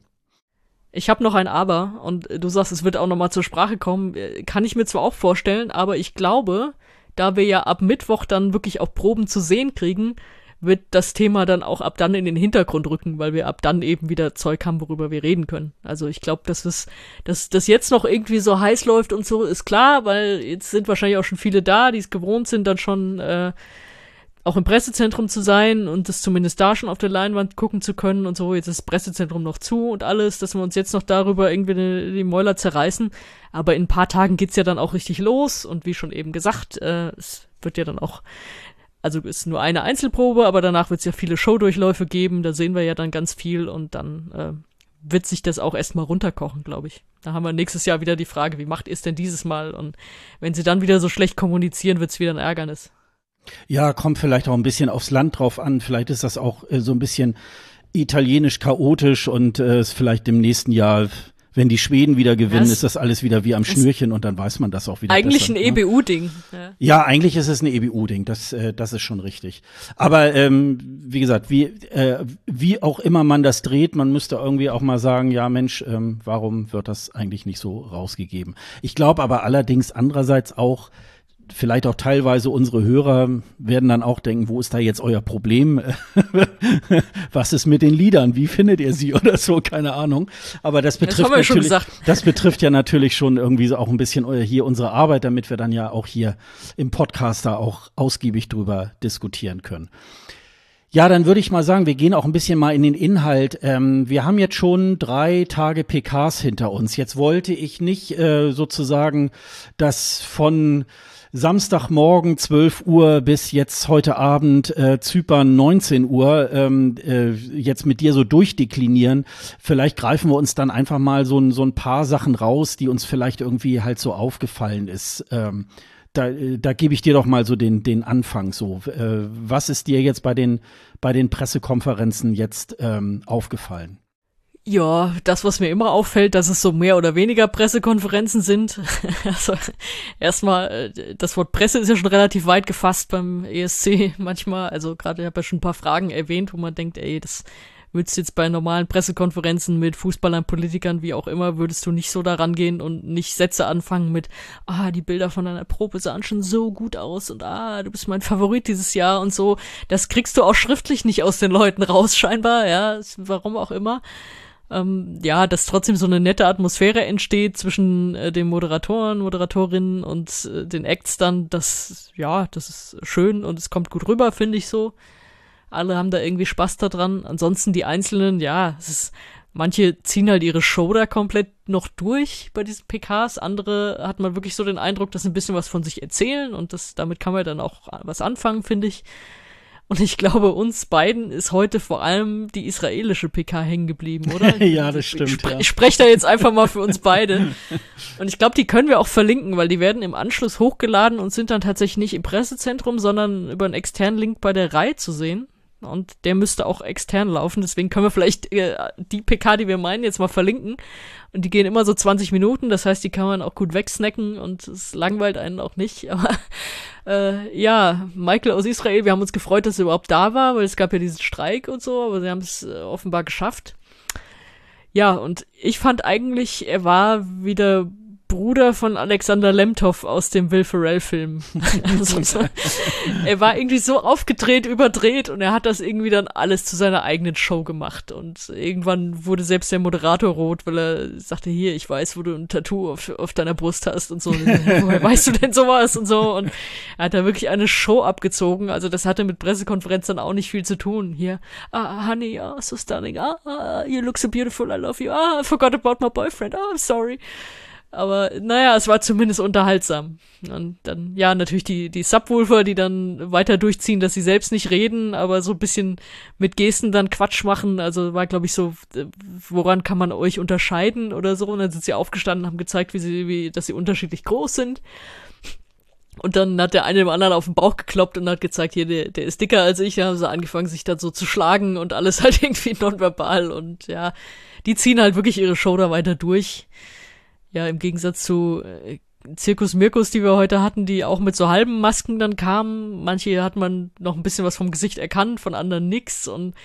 Ich habe noch ein Aber und du sagst, es wird auch noch mal zur Sprache kommen. Kann ich mir zwar auch vorstellen, aber ich glaube, da wir ja ab Mittwoch dann wirklich auch Proben zu sehen kriegen, wird das Thema dann auch ab dann in den Hintergrund rücken, weil wir ab dann eben wieder Zeug haben, worüber wir reden können. Also ich glaube, dass es, dass das jetzt noch irgendwie so heiß läuft und so, ist klar, weil jetzt sind wahrscheinlich auch schon viele da, die es gewohnt sind, dann schon äh, auch im Pressezentrum zu sein und das zumindest da schon auf der Leinwand gucken zu können und so. Jetzt ist das Pressezentrum noch zu und alles, dass wir uns jetzt noch darüber irgendwie die, Mäuler zerreißen. Aber in ein paar Tagen geht's ja dann auch richtig los und wie schon eben gesagt, äh, es wird ja dann auch also ist nur eine Einzelprobe, aber danach wird es ja viele Showdurchläufe geben, da sehen wir ja dann ganz viel und dann äh, wird sich das auch erstmal runterkochen, glaube ich. Da haben wir nächstes Jahr wieder die Frage, wie macht ihr es denn dieses Mal? Und wenn sie dann wieder so schlecht kommunizieren, wird es wieder ein Ärgernis. Ja, kommt vielleicht auch ein bisschen aufs Land drauf an. Vielleicht ist das auch äh, so ein bisschen italienisch chaotisch und äh, ist vielleicht im nächsten Jahr wenn die Schweden wieder gewinnen, das ist das alles wieder wie am Schnürchen und dann weiß man das auch wieder. Eigentlich besser, ein ne? EBU-Ding. Ja. ja. eigentlich ist es ein EBU-Ding, das, äh, das ist schon richtig. Aber ähm, wie gesagt, wie, äh, wie auch immer man das dreht, man müsste irgendwie auch mal sagen, ja Mensch, ähm, warum wird das eigentlich nicht so rausgegeben? Ich glaube aber allerdings andererseits auch, vielleicht auch teilweise unsere Hörer werden dann auch denken, wo ist da jetzt euer Problem? Was ist mit den Liedern? Wie findet ihr sie oder so? Keine Ahnung. Aber das betrifft das natürlich, das betrifft ja natürlich schon irgendwie so auch ein bisschen hier unsere Arbeit, damit wir dann ja auch hier im Podcast da auch ausgiebig drüber diskutieren können. Ja, dann würde ich mal sagen, wir gehen auch ein bisschen mal in den Inhalt. Ähm, wir haben jetzt schon drei Tage PKs hinter uns. Jetzt wollte ich nicht äh, sozusagen das von Samstagmorgen 12 Uhr bis jetzt heute Abend äh, Zypern 19 Uhr ähm, äh, jetzt mit dir so durchdeklinieren. Vielleicht greifen wir uns dann einfach mal so, so ein paar Sachen raus, die uns vielleicht irgendwie halt so aufgefallen ist. Ähm, da, da gebe ich dir doch mal so den, den Anfang so. Äh, was ist dir jetzt bei den, bei den Pressekonferenzen jetzt ähm, aufgefallen? Ja, das, was mir immer auffällt, dass es so mehr oder weniger Pressekonferenzen sind. also erstmal, äh, das Wort Presse ist ja schon relativ weit gefasst beim ESC manchmal. Also gerade, ich habe ja schon ein paar Fragen erwähnt, wo man denkt, ey, das würdest jetzt bei normalen Pressekonferenzen mit Fußballern, Politikern, wie auch immer, würdest du nicht so daran gehen und nicht Sätze anfangen mit, ah, die Bilder von deiner Probe sahen schon so gut aus und ah, du bist mein Favorit dieses Jahr und so. Das kriegst du auch schriftlich nicht aus den Leuten raus, scheinbar, ja, warum auch immer. Ähm, ja, dass trotzdem so eine nette Atmosphäre entsteht zwischen äh, den Moderatoren, Moderatorinnen und äh, den Acts dann, das, ja, das ist schön und es kommt gut rüber, finde ich so. Alle haben da irgendwie Spaß daran. Ansonsten die Einzelnen, ja, es ist, manche ziehen halt ihre Show da komplett noch durch bei diesen PKs. Andere hat man wirklich so den Eindruck, dass sie ein bisschen was von sich erzählen und das, damit kann man dann auch was anfangen, finde ich. Und ich glaube, uns beiden ist heute vor allem die israelische PK hängen geblieben, oder? ja, das stimmt. Ich, spre ja. ich spreche da jetzt einfach mal für uns beide. Und ich glaube, die können wir auch verlinken, weil die werden im Anschluss hochgeladen und sind dann tatsächlich nicht im Pressezentrum, sondern über einen externen Link bei der Reihe zu sehen und der müsste auch extern laufen. Deswegen können wir vielleicht äh, die PK, die wir meinen, jetzt mal verlinken. Und die gehen immer so 20 Minuten, das heißt, die kann man auch gut wegsnacken und es langweilt einen auch nicht. Aber äh, ja, Michael aus Israel, wir haben uns gefreut, dass er überhaupt da war, weil es gab ja diesen Streik und so, aber sie haben es äh, offenbar geschafft. Ja, und ich fand eigentlich, er war wieder Bruder von Alexander Lemtov aus dem Will Ferrell-Film. also, so, er war irgendwie so aufgedreht, überdreht und er hat das irgendwie dann alles zu seiner eigenen Show gemacht. Und irgendwann wurde selbst der Moderator rot, weil er sagte, hier, ich weiß, wo du ein Tattoo auf, auf deiner Brust hast und so. Und, Woher weißt du denn sowas und so? Und er hat da wirklich eine Show abgezogen. Also das hatte mit Pressekonferenz dann auch nicht viel zu tun. Hier, ah, honey, ah, so stunning, ah, ah, you look so beautiful, I love you, ah, I forgot about my boyfriend, ah, I'm sorry. Aber naja, es war zumindest unterhaltsam. Und dann, ja, natürlich die, die Subwoofer, die dann weiter durchziehen, dass sie selbst nicht reden, aber so ein bisschen mit Gesten dann Quatsch machen. Also war, glaube ich, so, woran kann man euch unterscheiden oder so. Und dann sind sie aufgestanden, haben gezeigt, wie sie, wie, dass sie unterschiedlich groß sind. Und dann hat der eine dem anderen auf den Bauch gekloppt und hat gezeigt, hier, der, der ist dicker als ich. Da haben sie angefangen, sich dann so zu schlagen und alles halt irgendwie nonverbal. Und ja, die ziehen halt wirklich ihre Show da weiter durch ja, im Gegensatz zu äh, Zirkus Mirkus, die wir heute hatten, die auch mit so halben Masken dann kamen. Manche hat man noch ein bisschen was vom Gesicht erkannt, von anderen nix und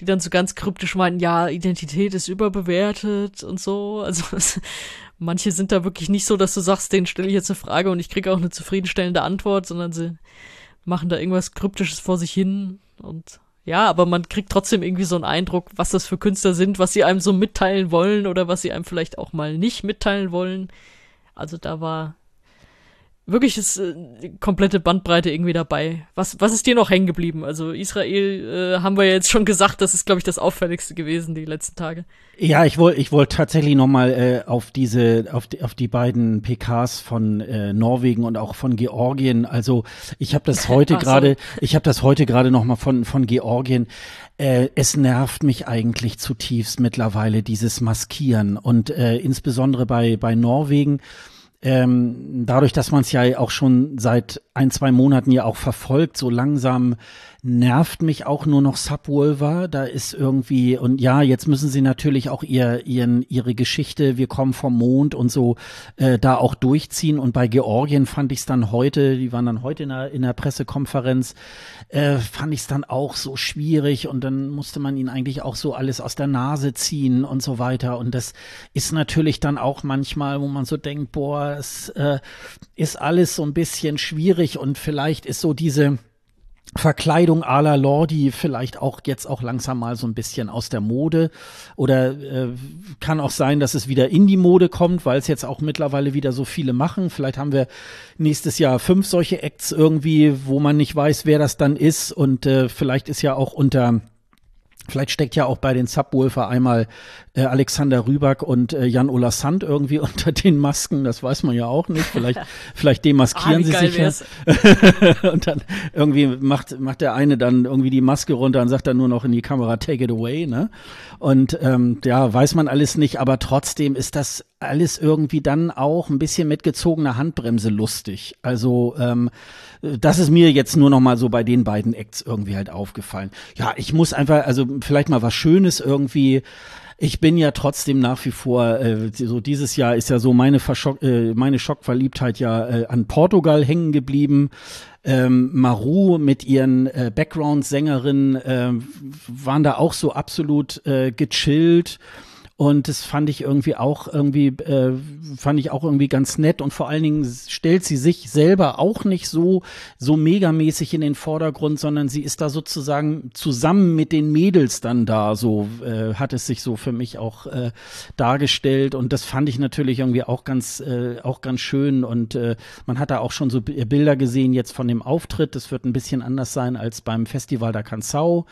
die dann so ganz kryptisch meinten, ja, Identität ist überbewertet und so. Also manche sind da wirklich nicht so, dass du sagst, denen stelle ich jetzt eine Frage und ich kriege auch eine zufriedenstellende Antwort, sondern sie machen da irgendwas Kryptisches vor sich hin und ja, aber man kriegt trotzdem irgendwie so einen Eindruck, was das für Künstler sind, was sie einem so mitteilen wollen oder was sie einem vielleicht auch mal nicht mitteilen wollen. Also da war wirklich ist äh, komplette Bandbreite irgendwie dabei. Was, was ist dir noch hängen geblieben? Also Israel äh, haben wir ja jetzt schon gesagt, das ist, glaube ich, das auffälligste gewesen die letzten Tage. Ja, ich wollte ich wollte tatsächlich noch mal äh, auf diese auf die, auf die beiden PKs von äh, Norwegen und auch von Georgien. Also ich habe das heute so. gerade ich habe das heute gerade noch mal von von Georgien. Äh, es nervt mich eigentlich zutiefst mittlerweile dieses Maskieren und äh, insbesondere bei bei Norwegen ähm, dadurch, dass man es ja auch schon seit ein, zwei Monaten ja auch verfolgt, so langsam nervt mich auch nur noch Subwolver. Da ist irgendwie, und ja, jetzt müssen sie natürlich auch ihr, ihren, ihre Geschichte, wir kommen vom Mond und so, äh, da auch durchziehen. Und bei Georgien fand ich es dann heute, die waren dann heute in der, in der Pressekonferenz, äh, fand ich es dann auch so schwierig und dann musste man ihnen eigentlich auch so alles aus der Nase ziehen und so weiter. Und das ist natürlich dann auch manchmal, wo man so denkt, boah, es äh, ist alles so ein bisschen schwierig und vielleicht ist so diese, Verkleidung à la Lordi vielleicht auch jetzt auch langsam mal so ein bisschen aus der Mode oder äh, kann auch sein, dass es wieder in die Mode kommt, weil es jetzt auch mittlerweile wieder so viele machen. Vielleicht haben wir nächstes Jahr fünf solche Acts irgendwie, wo man nicht weiß, wer das dann ist und äh, vielleicht ist ja auch unter Vielleicht steckt ja auch bei den Subwoofer einmal äh, Alexander Rüback und äh, Jan-Ola Sand irgendwie unter den Masken, das weiß man ja auch nicht. Vielleicht, vielleicht demaskieren ah, sie sich ja. und dann irgendwie macht, macht der eine dann irgendwie die Maske runter und sagt dann nur noch in die Kamera, take it away, ne? Und ähm, ja, weiß man alles nicht, aber trotzdem ist das alles irgendwie dann auch ein bisschen mit gezogener Handbremse lustig. Also ähm, das ist mir jetzt nur noch mal so bei den beiden Acts irgendwie halt aufgefallen. Ja, ich muss einfach, also vielleicht mal was Schönes irgendwie. Ich bin ja trotzdem nach wie vor, äh, so dieses Jahr ist ja so meine, Verschock, äh, meine Schockverliebtheit ja äh, an Portugal hängen geblieben. Ähm, Maru mit ihren äh, Background-Sängerinnen äh, waren da auch so absolut äh, gechillt. Und das fand ich irgendwie auch irgendwie, äh, fand ich auch irgendwie ganz nett. Und vor allen Dingen stellt sie sich selber auch nicht so, so megamäßig in den Vordergrund, sondern sie ist da sozusagen zusammen mit den Mädels dann da. So äh, hat es sich so für mich auch äh, dargestellt. Und das fand ich natürlich irgendwie auch ganz, äh, auch ganz schön. Und äh, man hat da auch schon so Bilder gesehen jetzt von dem Auftritt. Das wird ein bisschen anders sein als beim Festival der Kansau.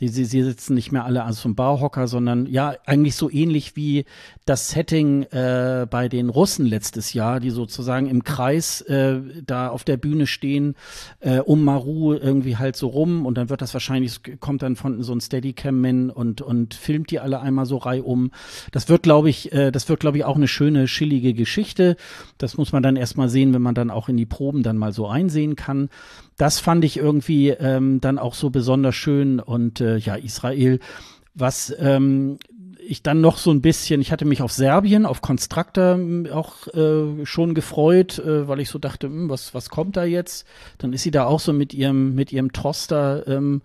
Die, sie, sie sitzen nicht mehr alle als vom Barhocker, sondern ja, eigentlich so ähnlich wie das Setting äh, bei den Russen letztes Jahr, die sozusagen im Kreis äh, da auf der Bühne stehen, äh, um Maru irgendwie halt so rum und dann wird das wahrscheinlich, kommt dann von so ein Steadicam-Man und, und filmt die alle einmal so reihum. Das wird, glaube ich, äh, das wird, glaube ich, auch eine schöne, chillige Geschichte. Das muss man dann erstmal sehen, wenn man dann auch in die Proben dann mal so einsehen kann das fand ich irgendwie ähm, dann auch so besonders schön und äh, ja, Israel, was ähm, ich dann noch so ein bisschen, ich hatte mich auf Serbien, auf Constructor hm, auch äh, schon gefreut, äh, weil ich so dachte, mh, hm, was, was kommt da jetzt? Dann ist sie da auch so mit ihrem, mit ihrem Toster ähm,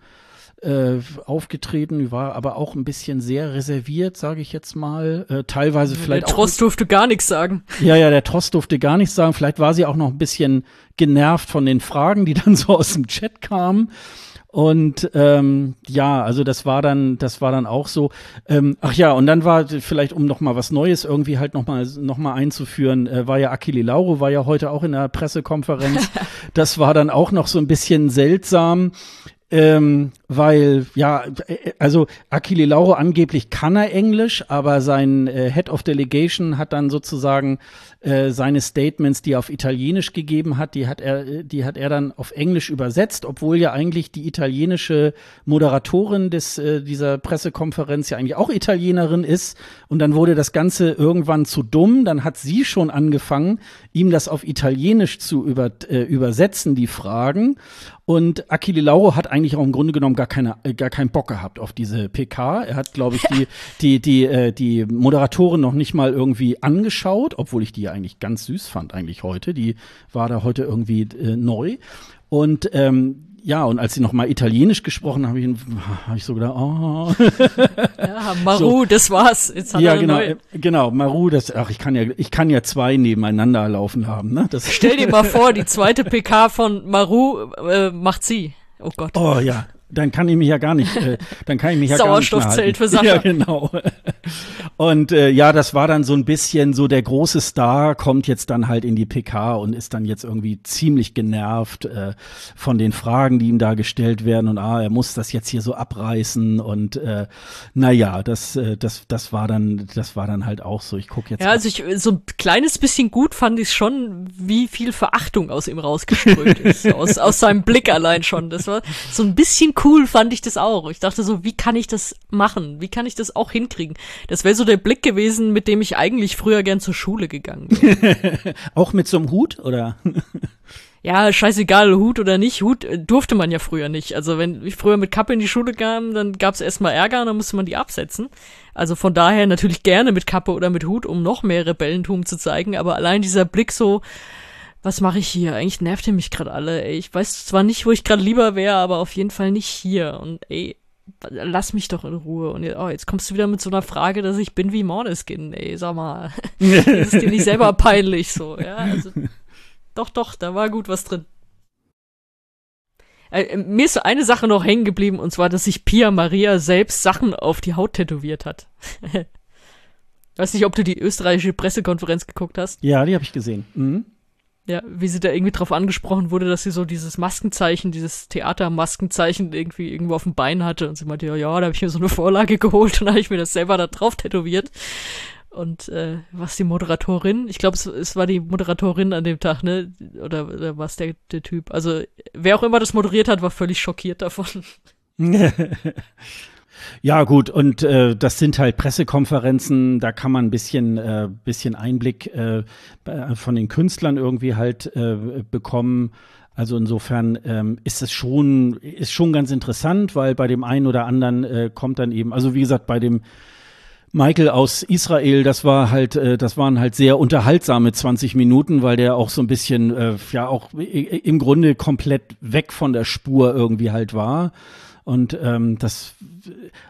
äh, aufgetreten, war aber auch ein bisschen sehr reserviert, sage ich jetzt mal. Äh, teilweise vielleicht der Trost durfte gar nichts sagen. Ja, ja, der Trost durfte gar nichts sagen. Vielleicht war sie auch noch ein bisschen genervt von den Fragen, die dann so aus dem Chat kamen. Und ähm, ja, also das war dann, das war dann auch so. Ähm, ach ja, und dann war vielleicht, um noch mal was Neues irgendwie halt noch mal, noch mal einzuführen, äh, war ja Achille Lauro, war ja heute auch in der Pressekonferenz. das war dann auch noch so ein bisschen seltsam. Ähm, weil, ja, also Achille Lauro angeblich kann er Englisch, aber sein äh, Head of Delegation hat dann sozusagen äh, seine Statements, die er auf Italienisch gegeben hat, die hat er, die hat er dann auf Englisch übersetzt, obwohl ja eigentlich die italienische Moderatorin des, äh, dieser Pressekonferenz ja eigentlich auch Italienerin ist. Und dann wurde das Ganze irgendwann zu dumm. Dann hat sie schon angefangen, ihm das auf Italienisch zu über, äh, übersetzen, die Fragen. Und Achille Lauro hat eigentlich auch im Grunde genommen gar keine, äh, gar keinen Bock gehabt auf diese PK. Er hat, glaube ich, die, die, die, äh, die Moderatorin noch nicht mal irgendwie angeschaut, obwohl ich die ja eigentlich ganz süß fand, eigentlich heute. Die war da heute irgendwie äh, neu. Und ähm, ja, und als sie noch mal Italienisch gesprochen haben, habe ich, ich so gedacht, oh. Ja, Maru, so. das war's. Jetzt hat ja, er genau, neue. genau, Maru, das, ach, ich kann ja, ich kann ja zwei nebeneinander laufen haben, ne? Das Stell dir mal vor, die zweite PK von Maru äh, macht sie. Oh Gott. Oh ja, dann kann ich mich ja gar nicht, äh, dann kann ich mich ja gar nicht Sauerstoffzelt für Sachen. Ja, genau. Und äh, ja, das war dann so ein bisschen so der große Star kommt jetzt dann halt in die PK und ist dann jetzt irgendwie ziemlich genervt äh, von den Fragen, die ihm da gestellt werden und ah, er muss das jetzt hier so abreißen und äh, naja, das, äh, das, das war dann, das war dann halt auch so. Ich gucke jetzt. Ja, also ich so ein kleines bisschen gut fand ich schon, wie viel Verachtung aus ihm rausgeströmt ist, aus, aus seinem Blick allein schon. Das war so ein bisschen cool fand ich das auch. Ich dachte so, wie kann ich das machen? Wie kann ich das auch hinkriegen? Das wäre so der Blick gewesen, mit dem ich eigentlich früher gern zur Schule gegangen wäre. auch mit so einem Hut, oder? ja, scheißegal, Hut oder nicht, Hut äh, durfte man ja früher nicht. Also wenn ich früher mit Kappe in die Schule kam, dann gab's erstmal Ärger und dann musste man die absetzen. Also von daher natürlich gerne mit Kappe oder mit Hut, um noch mehr Rebellentum zu zeigen, aber allein dieser Blick so, was mache ich hier? Eigentlich nervt ihr mich gerade alle. Ey. Ich weiß zwar nicht, wo ich gerade lieber wäre, aber auf jeden Fall nicht hier. Und ey, lass mich doch in Ruhe. Und oh, jetzt kommst du wieder mit so einer Frage, dass ich bin wie Morneskin. Ey, sag mal, ist dir nicht selber peinlich so? Ja, also, doch, doch, da war gut was drin. Äh, mir ist so eine Sache noch hängen geblieben, und zwar, dass sich Pia Maria selbst Sachen auf die Haut tätowiert hat. Weiß nicht, ob du die österreichische Pressekonferenz geguckt hast. Ja, die habe ich gesehen. Mhm. Ja, wie sie da irgendwie drauf angesprochen wurde, dass sie so dieses Maskenzeichen, dieses Theatermaskenzeichen irgendwie irgendwo auf dem Bein hatte. Und sie meinte, ja, ja, da habe ich mir so eine Vorlage geholt und habe ich mir das selber da drauf tätowiert. Und äh, was die Moderatorin, ich glaube, es, es war die Moderatorin an dem Tag, ne? Oder, oder was der, der Typ? Also, wer auch immer das moderiert hat, war völlig schockiert davon. Ja, gut, und äh, das sind halt Pressekonferenzen, da kann man ein bisschen, äh, bisschen Einblick äh, von den Künstlern irgendwie halt äh, bekommen. Also insofern ähm, ist es schon, ist schon ganz interessant, weil bei dem einen oder anderen äh, kommt dann eben, also wie gesagt, bei dem Michael aus Israel, das war halt, äh, das waren halt sehr unterhaltsame 20 Minuten, weil der auch so ein bisschen, äh, ja, auch im Grunde komplett weg von der Spur irgendwie halt war. Und ähm, das,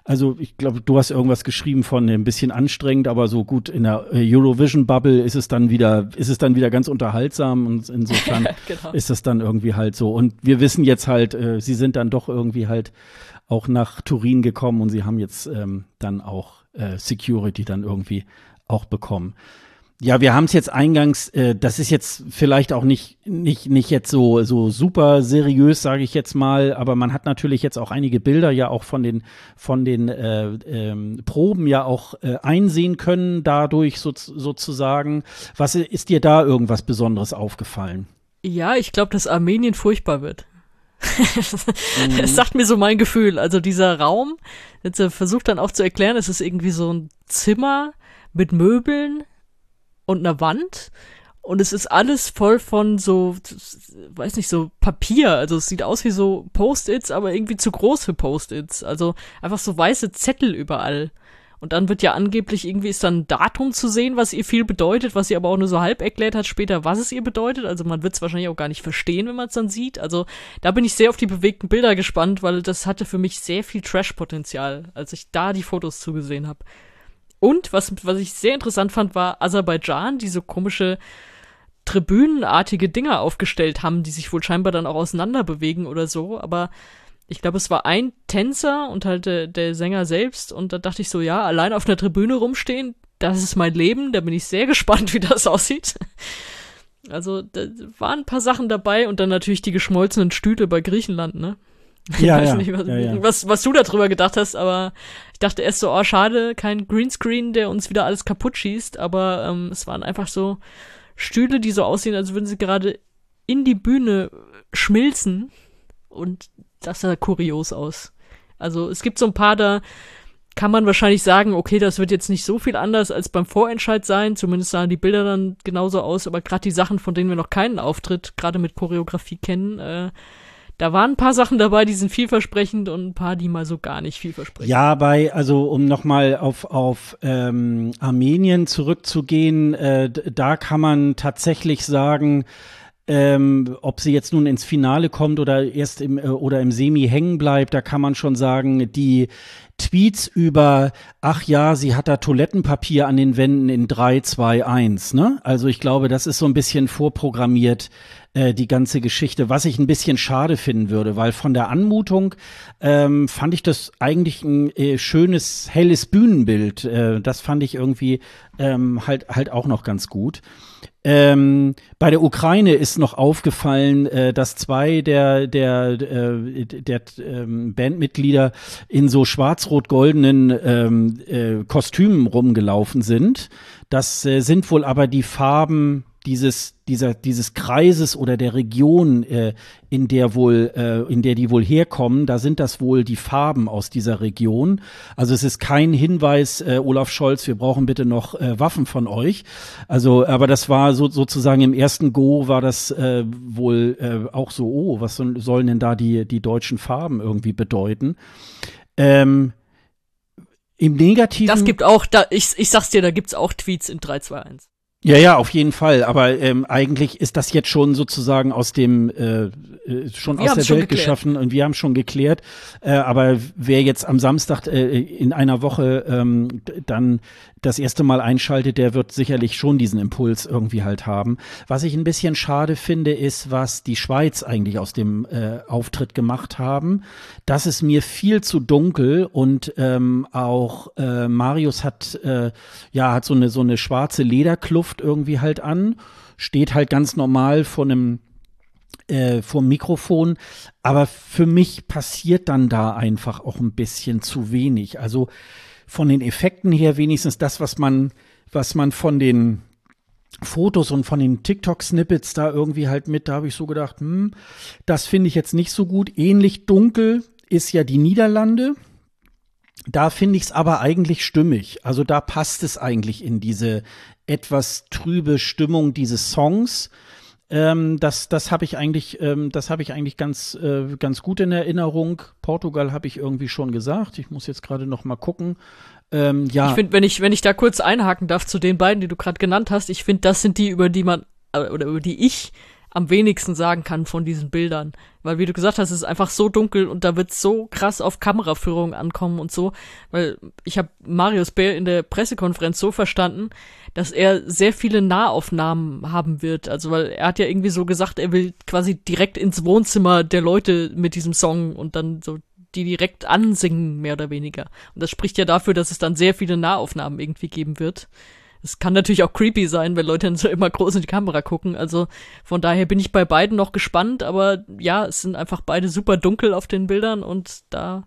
also ich glaube, du hast irgendwas geschrieben von ein bisschen anstrengend, aber so gut in der äh, Eurovision Bubble ist es dann wieder, ist es dann wieder ganz unterhaltsam und insofern genau. ist es dann irgendwie halt so. Und wir wissen jetzt halt, äh, sie sind dann doch irgendwie halt auch nach Turin gekommen und sie haben jetzt ähm, dann auch äh, Security dann irgendwie auch bekommen. Ja, wir haben es jetzt eingangs, äh, das ist jetzt vielleicht auch nicht, nicht, nicht jetzt so, so super seriös, sage ich jetzt mal, aber man hat natürlich jetzt auch einige Bilder ja auch von den, von den äh, ähm, Proben ja auch äh, einsehen können, dadurch so, sozusagen. Was ist dir da irgendwas Besonderes aufgefallen? Ja, ich glaube, dass Armenien furchtbar wird. mhm. Es sagt mir so mein Gefühl. Also dieser Raum, jetzt äh, versucht dann auch zu erklären, es ist irgendwie so ein Zimmer mit Möbeln und einer Wand und es ist alles voll von so, weiß nicht, so Papier. Also es sieht aus wie so Post-its, aber irgendwie zu groß für Post-its. Also einfach so weiße Zettel überall. Und dann wird ja angeblich irgendwie ist dann ein Datum zu sehen, was ihr viel bedeutet, was sie aber auch nur so halb erklärt hat später, was es ihr bedeutet. Also man wird es wahrscheinlich auch gar nicht verstehen, wenn man es dann sieht. Also da bin ich sehr auf die bewegten Bilder gespannt, weil das hatte für mich sehr viel Trash-Potenzial, als ich da die Fotos zugesehen habe. Und was, was ich sehr interessant fand, war Aserbaidschan, die so komische tribünenartige Dinger aufgestellt haben, die sich wohl scheinbar dann auch auseinander bewegen oder so. Aber ich glaube, es war ein Tänzer und halt der, der Sänger selbst. Und da dachte ich so, ja, allein auf einer Tribüne rumstehen, das ist mein Leben. Da bin ich sehr gespannt, wie das aussieht. Also, da waren ein paar Sachen dabei und dann natürlich die geschmolzenen Stühle bei Griechenland, ne? Ja, ja, nicht, was, ja, ja. was, was du darüber gedacht hast, aber ich dachte erst so, oh, schade, kein Greenscreen, der uns wieder alles kaputt schießt, aber ähm, es waren einfach so Stühle, die so aussehen, als würden sie gerade in die Bühne schmilzen und das sah kurios aus. Also es gibt so ein paar da, kann man wahrscheinlich sagen, okay, das wird jetzt nicht so viel anders als beim Vorentscheid sein, zumindest sahen die Bilder dann genauso aus, aber gerade die Sachen, von denen wir noch keinen Auftritt, gerade mit Choreografie kennen, äh, da waren ein paar Sachen dabei, die sind vielversprechend und ein paar, die mal so gar nicht vielversprechend. Ja, bei, also um nochmal auf, auf ähm, Armenien zurückzugehen, äh, da kann man tatsächlich sagen, ähm, ob sie jetzt nun ins Finale kommt oder erst im äh, oder im Semi hängen bleibt, da kann man schon sagen, die Tweets über, ach ja, sie hat da Toilettenpapier an den Wänden in 3, 2, 1, ne? Also ich glaube, das ist so ein bisschen vorprogrammiert, äh, die ganze Geschichte, was ich ein bisschen schade finden würde, weil von der Anmutung ähm, fand ich das eigentlich ein äh, schönes, helles Bühnenbild. Äh, das fand ich irgendwie ähm, halt, halt auch noch ganz gut. Ähm, bei der Ukraine ist noch aufgefallen, äh, dass zwei der, der, äh, der ähm, Bandmitglieder in so schwarz-rot-goldenen ähm, äh, Kostümen rumgelaufen sind. Das äh, sind wohl aber die Farben dieses, dieser, dieses Kreises oder der Region, äh, in der wohl, äh, in der die wohl herkommen, da sind das wohl die Farben aus dieser Region. Also es ist kein Hinweis, äh, Olaf Scholz, wir brauchen bitte noch äh, Waffen von euch. Also, aber das war so, sozusagen im ersten Go war das äh, wohl äh, auch so, oh, was sollen denn da die, die deutschen Farben irgendwie bedeuten? Ähm, im Negativen. Das gibt auch, da, ich, ich sag's dir, da gibt's auch Tweets in 321. Ja, ja, auf jeden Fall. Aber ähm, eigentlich ist das jetzt schon sozusagen aus dem äh, äh schon wir aus der Welt geschaffen und wir haben schon geklärt. Äh, aber wer jetzt am Samstag äh, in einer Woche ähm, dann das erste Mal einschaltet, der wird sicherlich schon diesen Impuls irgendwie halt haben. Was ich ein bisschen schade finde, ist, was die Schweiz eigentlich aus dem äh, Auftritt gemacht haben. Das ist mir viel zu dunkel und ähm, auch äh, Marius hat äh, ja hat so eine so eine schwarze Lederkluft irgendwie halt an steht halt ganz normal vor einem äh, vor dem Mikrofon. Aber für mich passiert dann da einfach auch ein bisschen zu wenig. Also von den Effekten her wenigstens das, was man, was man von den Fotos und von den TikTok-Snippets da irgendwie halt mit, da habe ich so gedacht, hm, das finde ich jetzt nicht so gut. Ähnlich dunkel ist ja die Niederlande. Da finde ich es aber eigentlich stimmig. Also da passt es eigentlich in diese etwas trübe Stimmung dieses Songs. Ähm, das das habe ich eigentlich, ähm, das habe ich eigentlich ganz, äh, ganz gut in Erinnerung. Portugal habe ich irgendwie schon gesagt. Ich muss jetzt gerade noch mal gucken. Ähm, ja. Ich finde, wenn ich, wenn ich da kurz einhaken darf zu den beiden, die du gerade genannt hast, ich finde, das sind die, über die man, äh, oder über die ich am wenigsten sagen kann von diesen Bildern. Weil, wie du gesagt hast, es ist einfach so dunkel und da wird so krass auf Kameraführung ankommen und so. Weil ich habe Marius Bär in der Pressekonferenz so verstanden, dass er sehr viele Nahaufnahmen haben wird. Also, weil er hat ja irgendwie so gesagt, er will quasi direkt ins Wohnzimmer der Leute mit diesem Song und dann so die direkt ansingen, mehr oder weniger. Und das spricht ja dafür, dass es dann sehr viele Nahaufnahmen irgendwie geben wird. Es kann natürlich auch creepy sein, wenn Leute dann so immer groß in die Kamera gucken. Also von daher bin ich bei beiden noch gespannt, aber ja, es sind einfach beide super dunkel auf den Bildern und da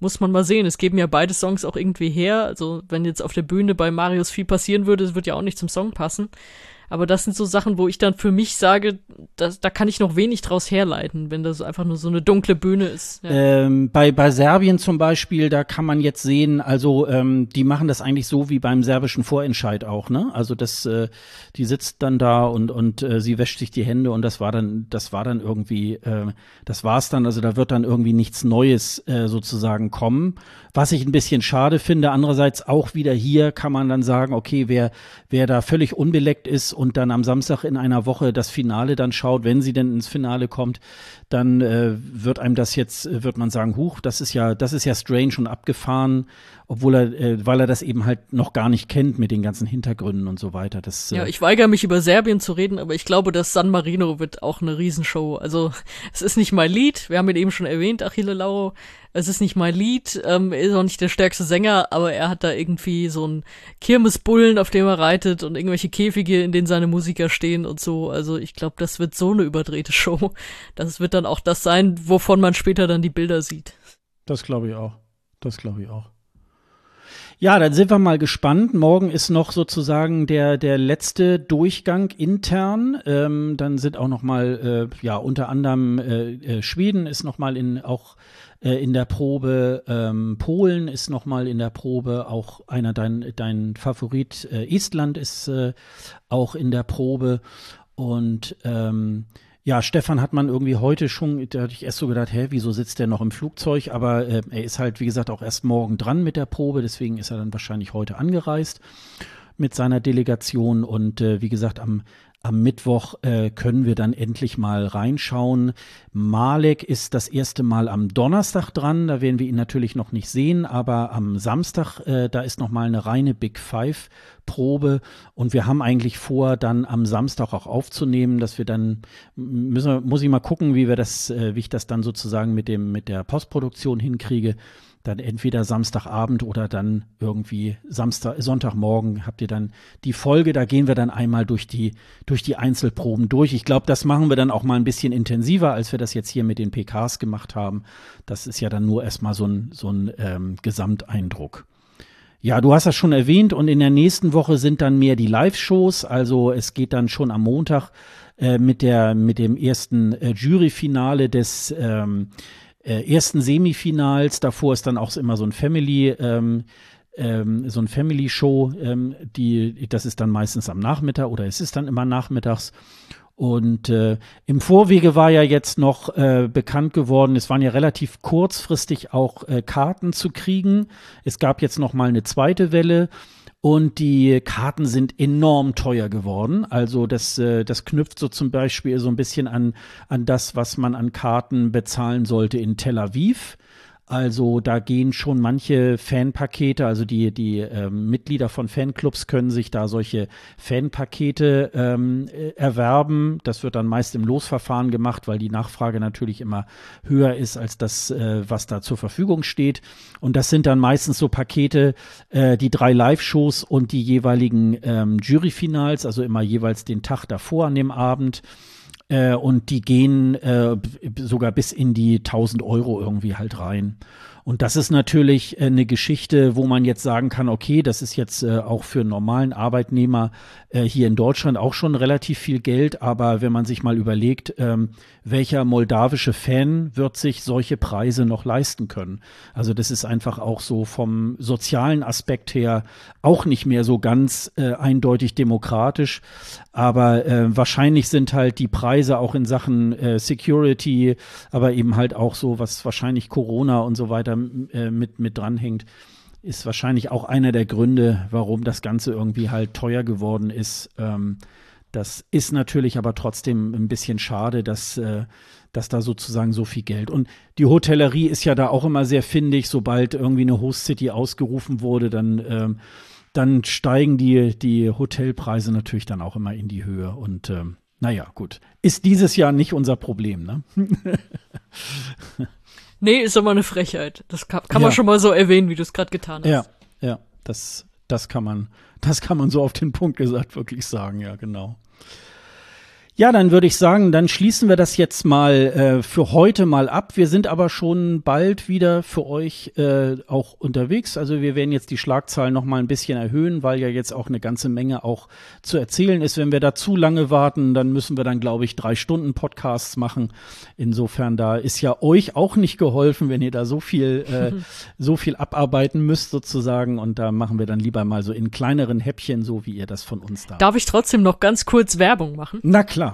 muss man mal sehen. Es geben ja beide Songs auch irgendwie her. Also wenn jetzt auf der Bühne bei Marius viel passieren würde, es wird ja auch nicht zum Song passen. Aber das sind so Sachen, wo ich dann für mich sage, das, da kann ich noch wenig draus herleiten, wenn das einfach nur so eine dunkle Bühne ist. Ja. Ähm, bei, bei Serbien zum Beispiel, da kann man jetzt sehen, also ähm, die machen das eigentlich so wie beim serbischen Vorentscheid auch, ne? Also das, äh, die sitzt dann da und und äh, sie wäscht sich die Hände und das war dann, das war dann irgendwie, äh, das war's dann. Also da wird dann irgendwie nichts Neues äh, sozusagen kommen, was ich ein bisschen schade finde. Andererseits auch wieder hier kann man dann sagen, okay, wer wer da völlig unbeleckt ist und dann am Samstag in einer Woche das Finale dann schaut, wenn sie denn ins Finale kommt, dann äh, wird einem das jetzt, wird man sagen, huch, das ist ja, das ist ja strange und abgefahren, obwohl er, äh, weil er das eben halt noch gar nicht kennt mit den ganzen Hintergründen und so weiter. Das, äh ja, ich weigere mich über Serbien zu reden, aber ich glaube, dass San Marino wird auch eine Riesenshow. Also es ist nicht mein Lied, wir haben ihn eben schon erwähnt, Achille Lauro. Es ist nicht mein Lied, ähm, er ist auch nicht der stärkste Sänger, aber er hat da irgendwie so einen Kirmesbullen, auf dem er reitet und irgendwelche Käfige, in denen seine Musiker stehen und so. Also ich glaube, das wird so eine überdrehte Show. Das wird dann auch das sein, wovon man später dann die Bilder sieht. Das glaube ich auch. Das glaube ich auch. Ja, dann sind wir mal gespannt. Morgen ist noch sozusagen der, der letzte Durchgang intern. Ähm, dann sind auch noch mal, äh, ja, unter anderem äh, äh, Schweden ist noch mal in, auch äh, in der Probe, ähm, Polen ist noch mal in der Probe, auch einer dein, dein Favorit, äh, Estland ist äh, auch in der Probe. Und ähm, ja, Stefan hat man irgendwie heute schon, da hatte ich erst so gedacht, hä, wieso sitzt der noch im Flugzeug? Aber äh, er ist halt, wie gesagt, auch erst morgen dran mit der Probe, deswegen ist er dann wahrscheinlich heute angereist mit seiner Delegation. Und äh, wie gesagt, am am Mittwoch äh, können wir dann endlich mal reinschauen. Malek ist das erste Mal am Donnerstag dran. Da werden wir ihn natürlich noch nicht sehen, aber am Samstag, äh, da ist noch mal eine reine Big Five Probe und wir haben eigentlich vor, dann am Samstag auch aufzunehmen, dass wir dann müssen, muss ich mal gucken, wie wir das, äh, wie ich das dann sozusagen mit dem mit der Postproduktion hinkriege dann entweder Samstagabend oder dann irgendwie Samstag, Sonntagmorgen habt ihr dann die Folge. Da gehen wir dann einmal durch die, durch die Einzelproben durch. Ich glaube, das machen wir dann auch mal ein bisschen intensiver, als wir das jetzt hier mit den PKs gemacht haben. Das ist ja dann nur erstmal so ein, so ein ähm, Gesamteindruck. Ja, du hast das schon erwähnt und in der nächsten Woche sind dann mehr die Live-Shows. Also es geht dann schon am Montag äh, mit der mit dem ersten äh, Juryfinale des ähm, äh, ersten Semifinals. Davor ist dann auch immer so ein Family, ähm, ähm, so ein Family Show. Ähm, die, das ist dann meistens am Nachmittag oder es ist dann immer nachmittags. Und äh, im Vorwege war ja jetzt noch äh, bekannt geworden, es waren ja relativ kurzfristig auch äh, Karten zu kriegen. Es gab jetzt noch mal eine zweite Welle. Und die Karten sind enorm teuer geworden. Also das, äh, das knüpft so zum Beispiel so ein bisschen an, an das, was man an Karten bezahlen sollte in Tel Aviv. Also da gehen schon manche Fanpakete, also die, die ähm, Mitglieder von Fanclubs können sich da solche Fanpakete ähm, äh, erwerben. Das wird dann meist im Losverfahren gemacht, weil die Nachfrage natürlich immer höher ist als das, äh, was da zur Verfügung steht. Und das sind dann meistens so Pakete, äh, die drei Live-Shows und die jeweiligen ähm, Juryfinals, also immer jeweils den Tag davor an dem Abend. Äh, und die gehen äh, sogar bis in die 1000 Euro irgendwie halt rein. Und das ist natürlich äh, eine Geschichte, wo man jetzt sagen kann, okay, das ist jetzt äh, auch für einen normalen Arbeitnehmer äh, hier in Deutschland auch schon relativ viel Geld. Aber wenn man sich mal überlegt, ähm, welcher moldawische Fan wird sich solche Preise noch leisten können? Also das ist einfach auch so vom sozialen Aspekt her auch nicht mehr so ganz eindeutig demokratisch. Aber wahrscheinlich sind halt die Preise auch in Sachen Security, aber eben halt auch so, was wahrscheinlich Corona und so weiter äh, mit, mit dranhängt, ist wahrscheinlich auch einer der Gründe, warum das Ganze irgendwie halt teuer geworden ist. Ähm, das ist natürlich aber trotzdem ein bisschen schade, dass, äh, dass da sozusagen so viel Geld. Und die Hotellerie ist ja da auch immer sehr findig, sobald irgendwie eine Host City ausgerufen wurde, dann, ähm, dann steigen die, die Hotelpreise natürlich dann auch immer in die Höhe. Und ähm, naja, gut. Ist dieses Jahr nicht unser Problem, ne? nee, ist aber eine Frechheit. Das kann, kann man schon mal so erwähnen, wie du es gerade getan hast. Ja, ja, das, das kann man, das kann man so auf den Punkt gesagt wirklich sagen, ja, genau. Ja, dann würde ich sagen, dann schließen wir das jetzt mal äh, für heute mal ab. Wir sind aber schon bald wieder für euch äh, auch unterwegs. Also wir werden jetzt die Schlagzahlen noch mal ein bisschen erhöhen, weil ja jetzt auch eine ganze Menge auch zu erzählen ist. Wenn wir da zu lange warten, dann müssen wir dann, glaube ich, drei Stunden Podcasts machen. Insofern da ist ja euch auch nicht geholfen, wenn ihr da so viel äh, so viel abarbeiten müsst sozusagen. Und da machen wir dann lieber mal so in kleineren Häppchen, so wie ihr das von uns da. Darf ich trotzdem noch ganz kurz Werbung machen? Na klar.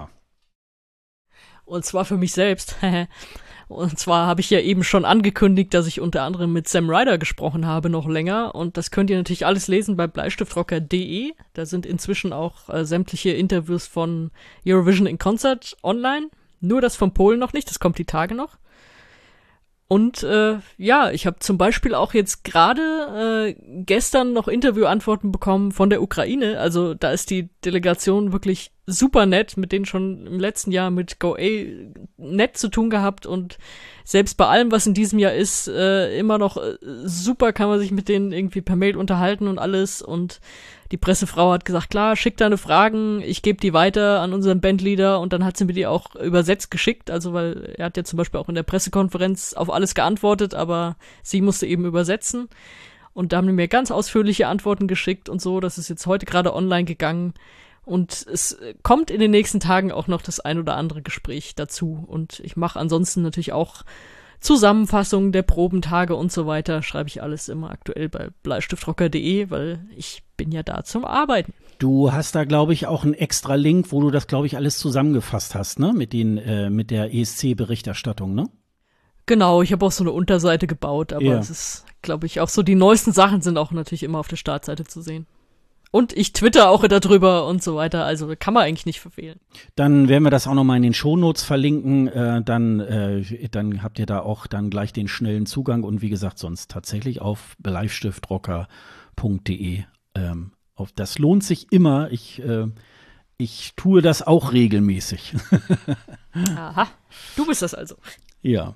Und zwar für mich selbst. Und zwar habe ich ja eben schon angekündigt, dass ich unter anderem mit Sam Ryder gesprochen habe, noch länger. Und das könnt ihr natürlich alles lesen bei bleistiftrocker.de. Da sind inzwischen auch äh, sämtliche Interviews von Eurovision in Concert online. Nur das von Polen noch nicht, das kommt die Tage noch. Und äh, ja, ich habe zum Beispiel auch jetzt gerade äh, gestern noch Interviewantworten bekommen von der Ukraine. Also da ist die Delegation wirklich super nett, mit denen schon im letzten Jahr mit GoA nett zu tun gehabt und selbst bei allem, was in diesem Jahr ist, äh, immer noch äh, super kann man sich mit denen irgendwie per Mail unterhalten und alles und die Pressefrau hat gesagt, klar, schick deine Fragen, ich gebe die weiter an unseren Bandleader. Und dann hat sie mir die auch übersetzt geschickt, also weil er hat ja zum Beispiel auch in der Pressekonferenz auf alles geantwortet, aber sie musste eben übersetzen. Und da haben die mir ganz ausführliche Antworten geschickt und so, das ist jetzt heute gerade online gegangen. Und es kommt in den nächsten Tagen auch noch das ein oder andere Gespräch dazu. Und ich mache ansonsten natürlich auch Zusammenfassungen der Probentage und so weiter schreibe ich alles immer aktuell bei bleistiftrocker.de, weil ich bin ja da zum Arbeiten. Du hast da, glaube ich, auch einen extra Link, wo du das, glaube ich, alles zusammengefasst hast, ne? Mit den, äh, mit der ESC-Berichterstattung, ne? Genau, ich habe auch so eine Unterseite gebaut, aber ja. es ist, glaube ich, auch so, die neuesten Sachen sind auch natürlich immer auf der Startseite zu sehen. Und ich twitter auch darüber und so weiter. Also kann man eigentlich nicht verfehlen. Dann werden wir das auch nochmal in den Shownotes verlinken. Äh, dann, äh, dann habt ihr da auch dann gleich den schnellen Zugang und wie gesagt, sonst tatsächlich auf bleistiftrocker.de. Ähm, auf, das lohnt sich immer. Ich, äh, ich tue das auch regelmäßig. Aha, du bist das also. Ja.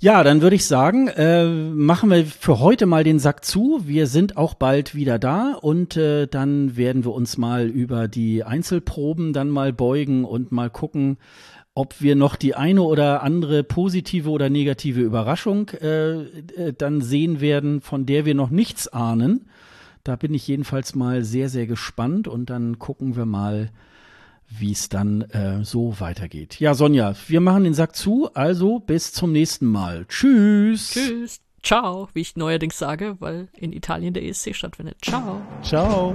Ja, dann würde ich sagen, äh, machen wir für heute mal den Sack zu. Wir sind auch bald wieder da und äh, dann werden wir uns mal über die Einzelproben dann mal beugen und mal gucken, ob wir noch die eine oder andere positive oder negative Überraschung äh, äh dann sehen werden, von der wir noch nichts ahnen. Da bin ich jedenfalls mal sehr, sehr gespannt und dann gucken wir mal, wie es dann äh, so weitergeht. Ja, Sonja, wir machen den Sack zu, also bis zum nächsten Mal. Tschüss. Tschüss. Ciao, wie ich neuerdings sage, weil in Italien der ESC stattfindet. Ciao. Ciao.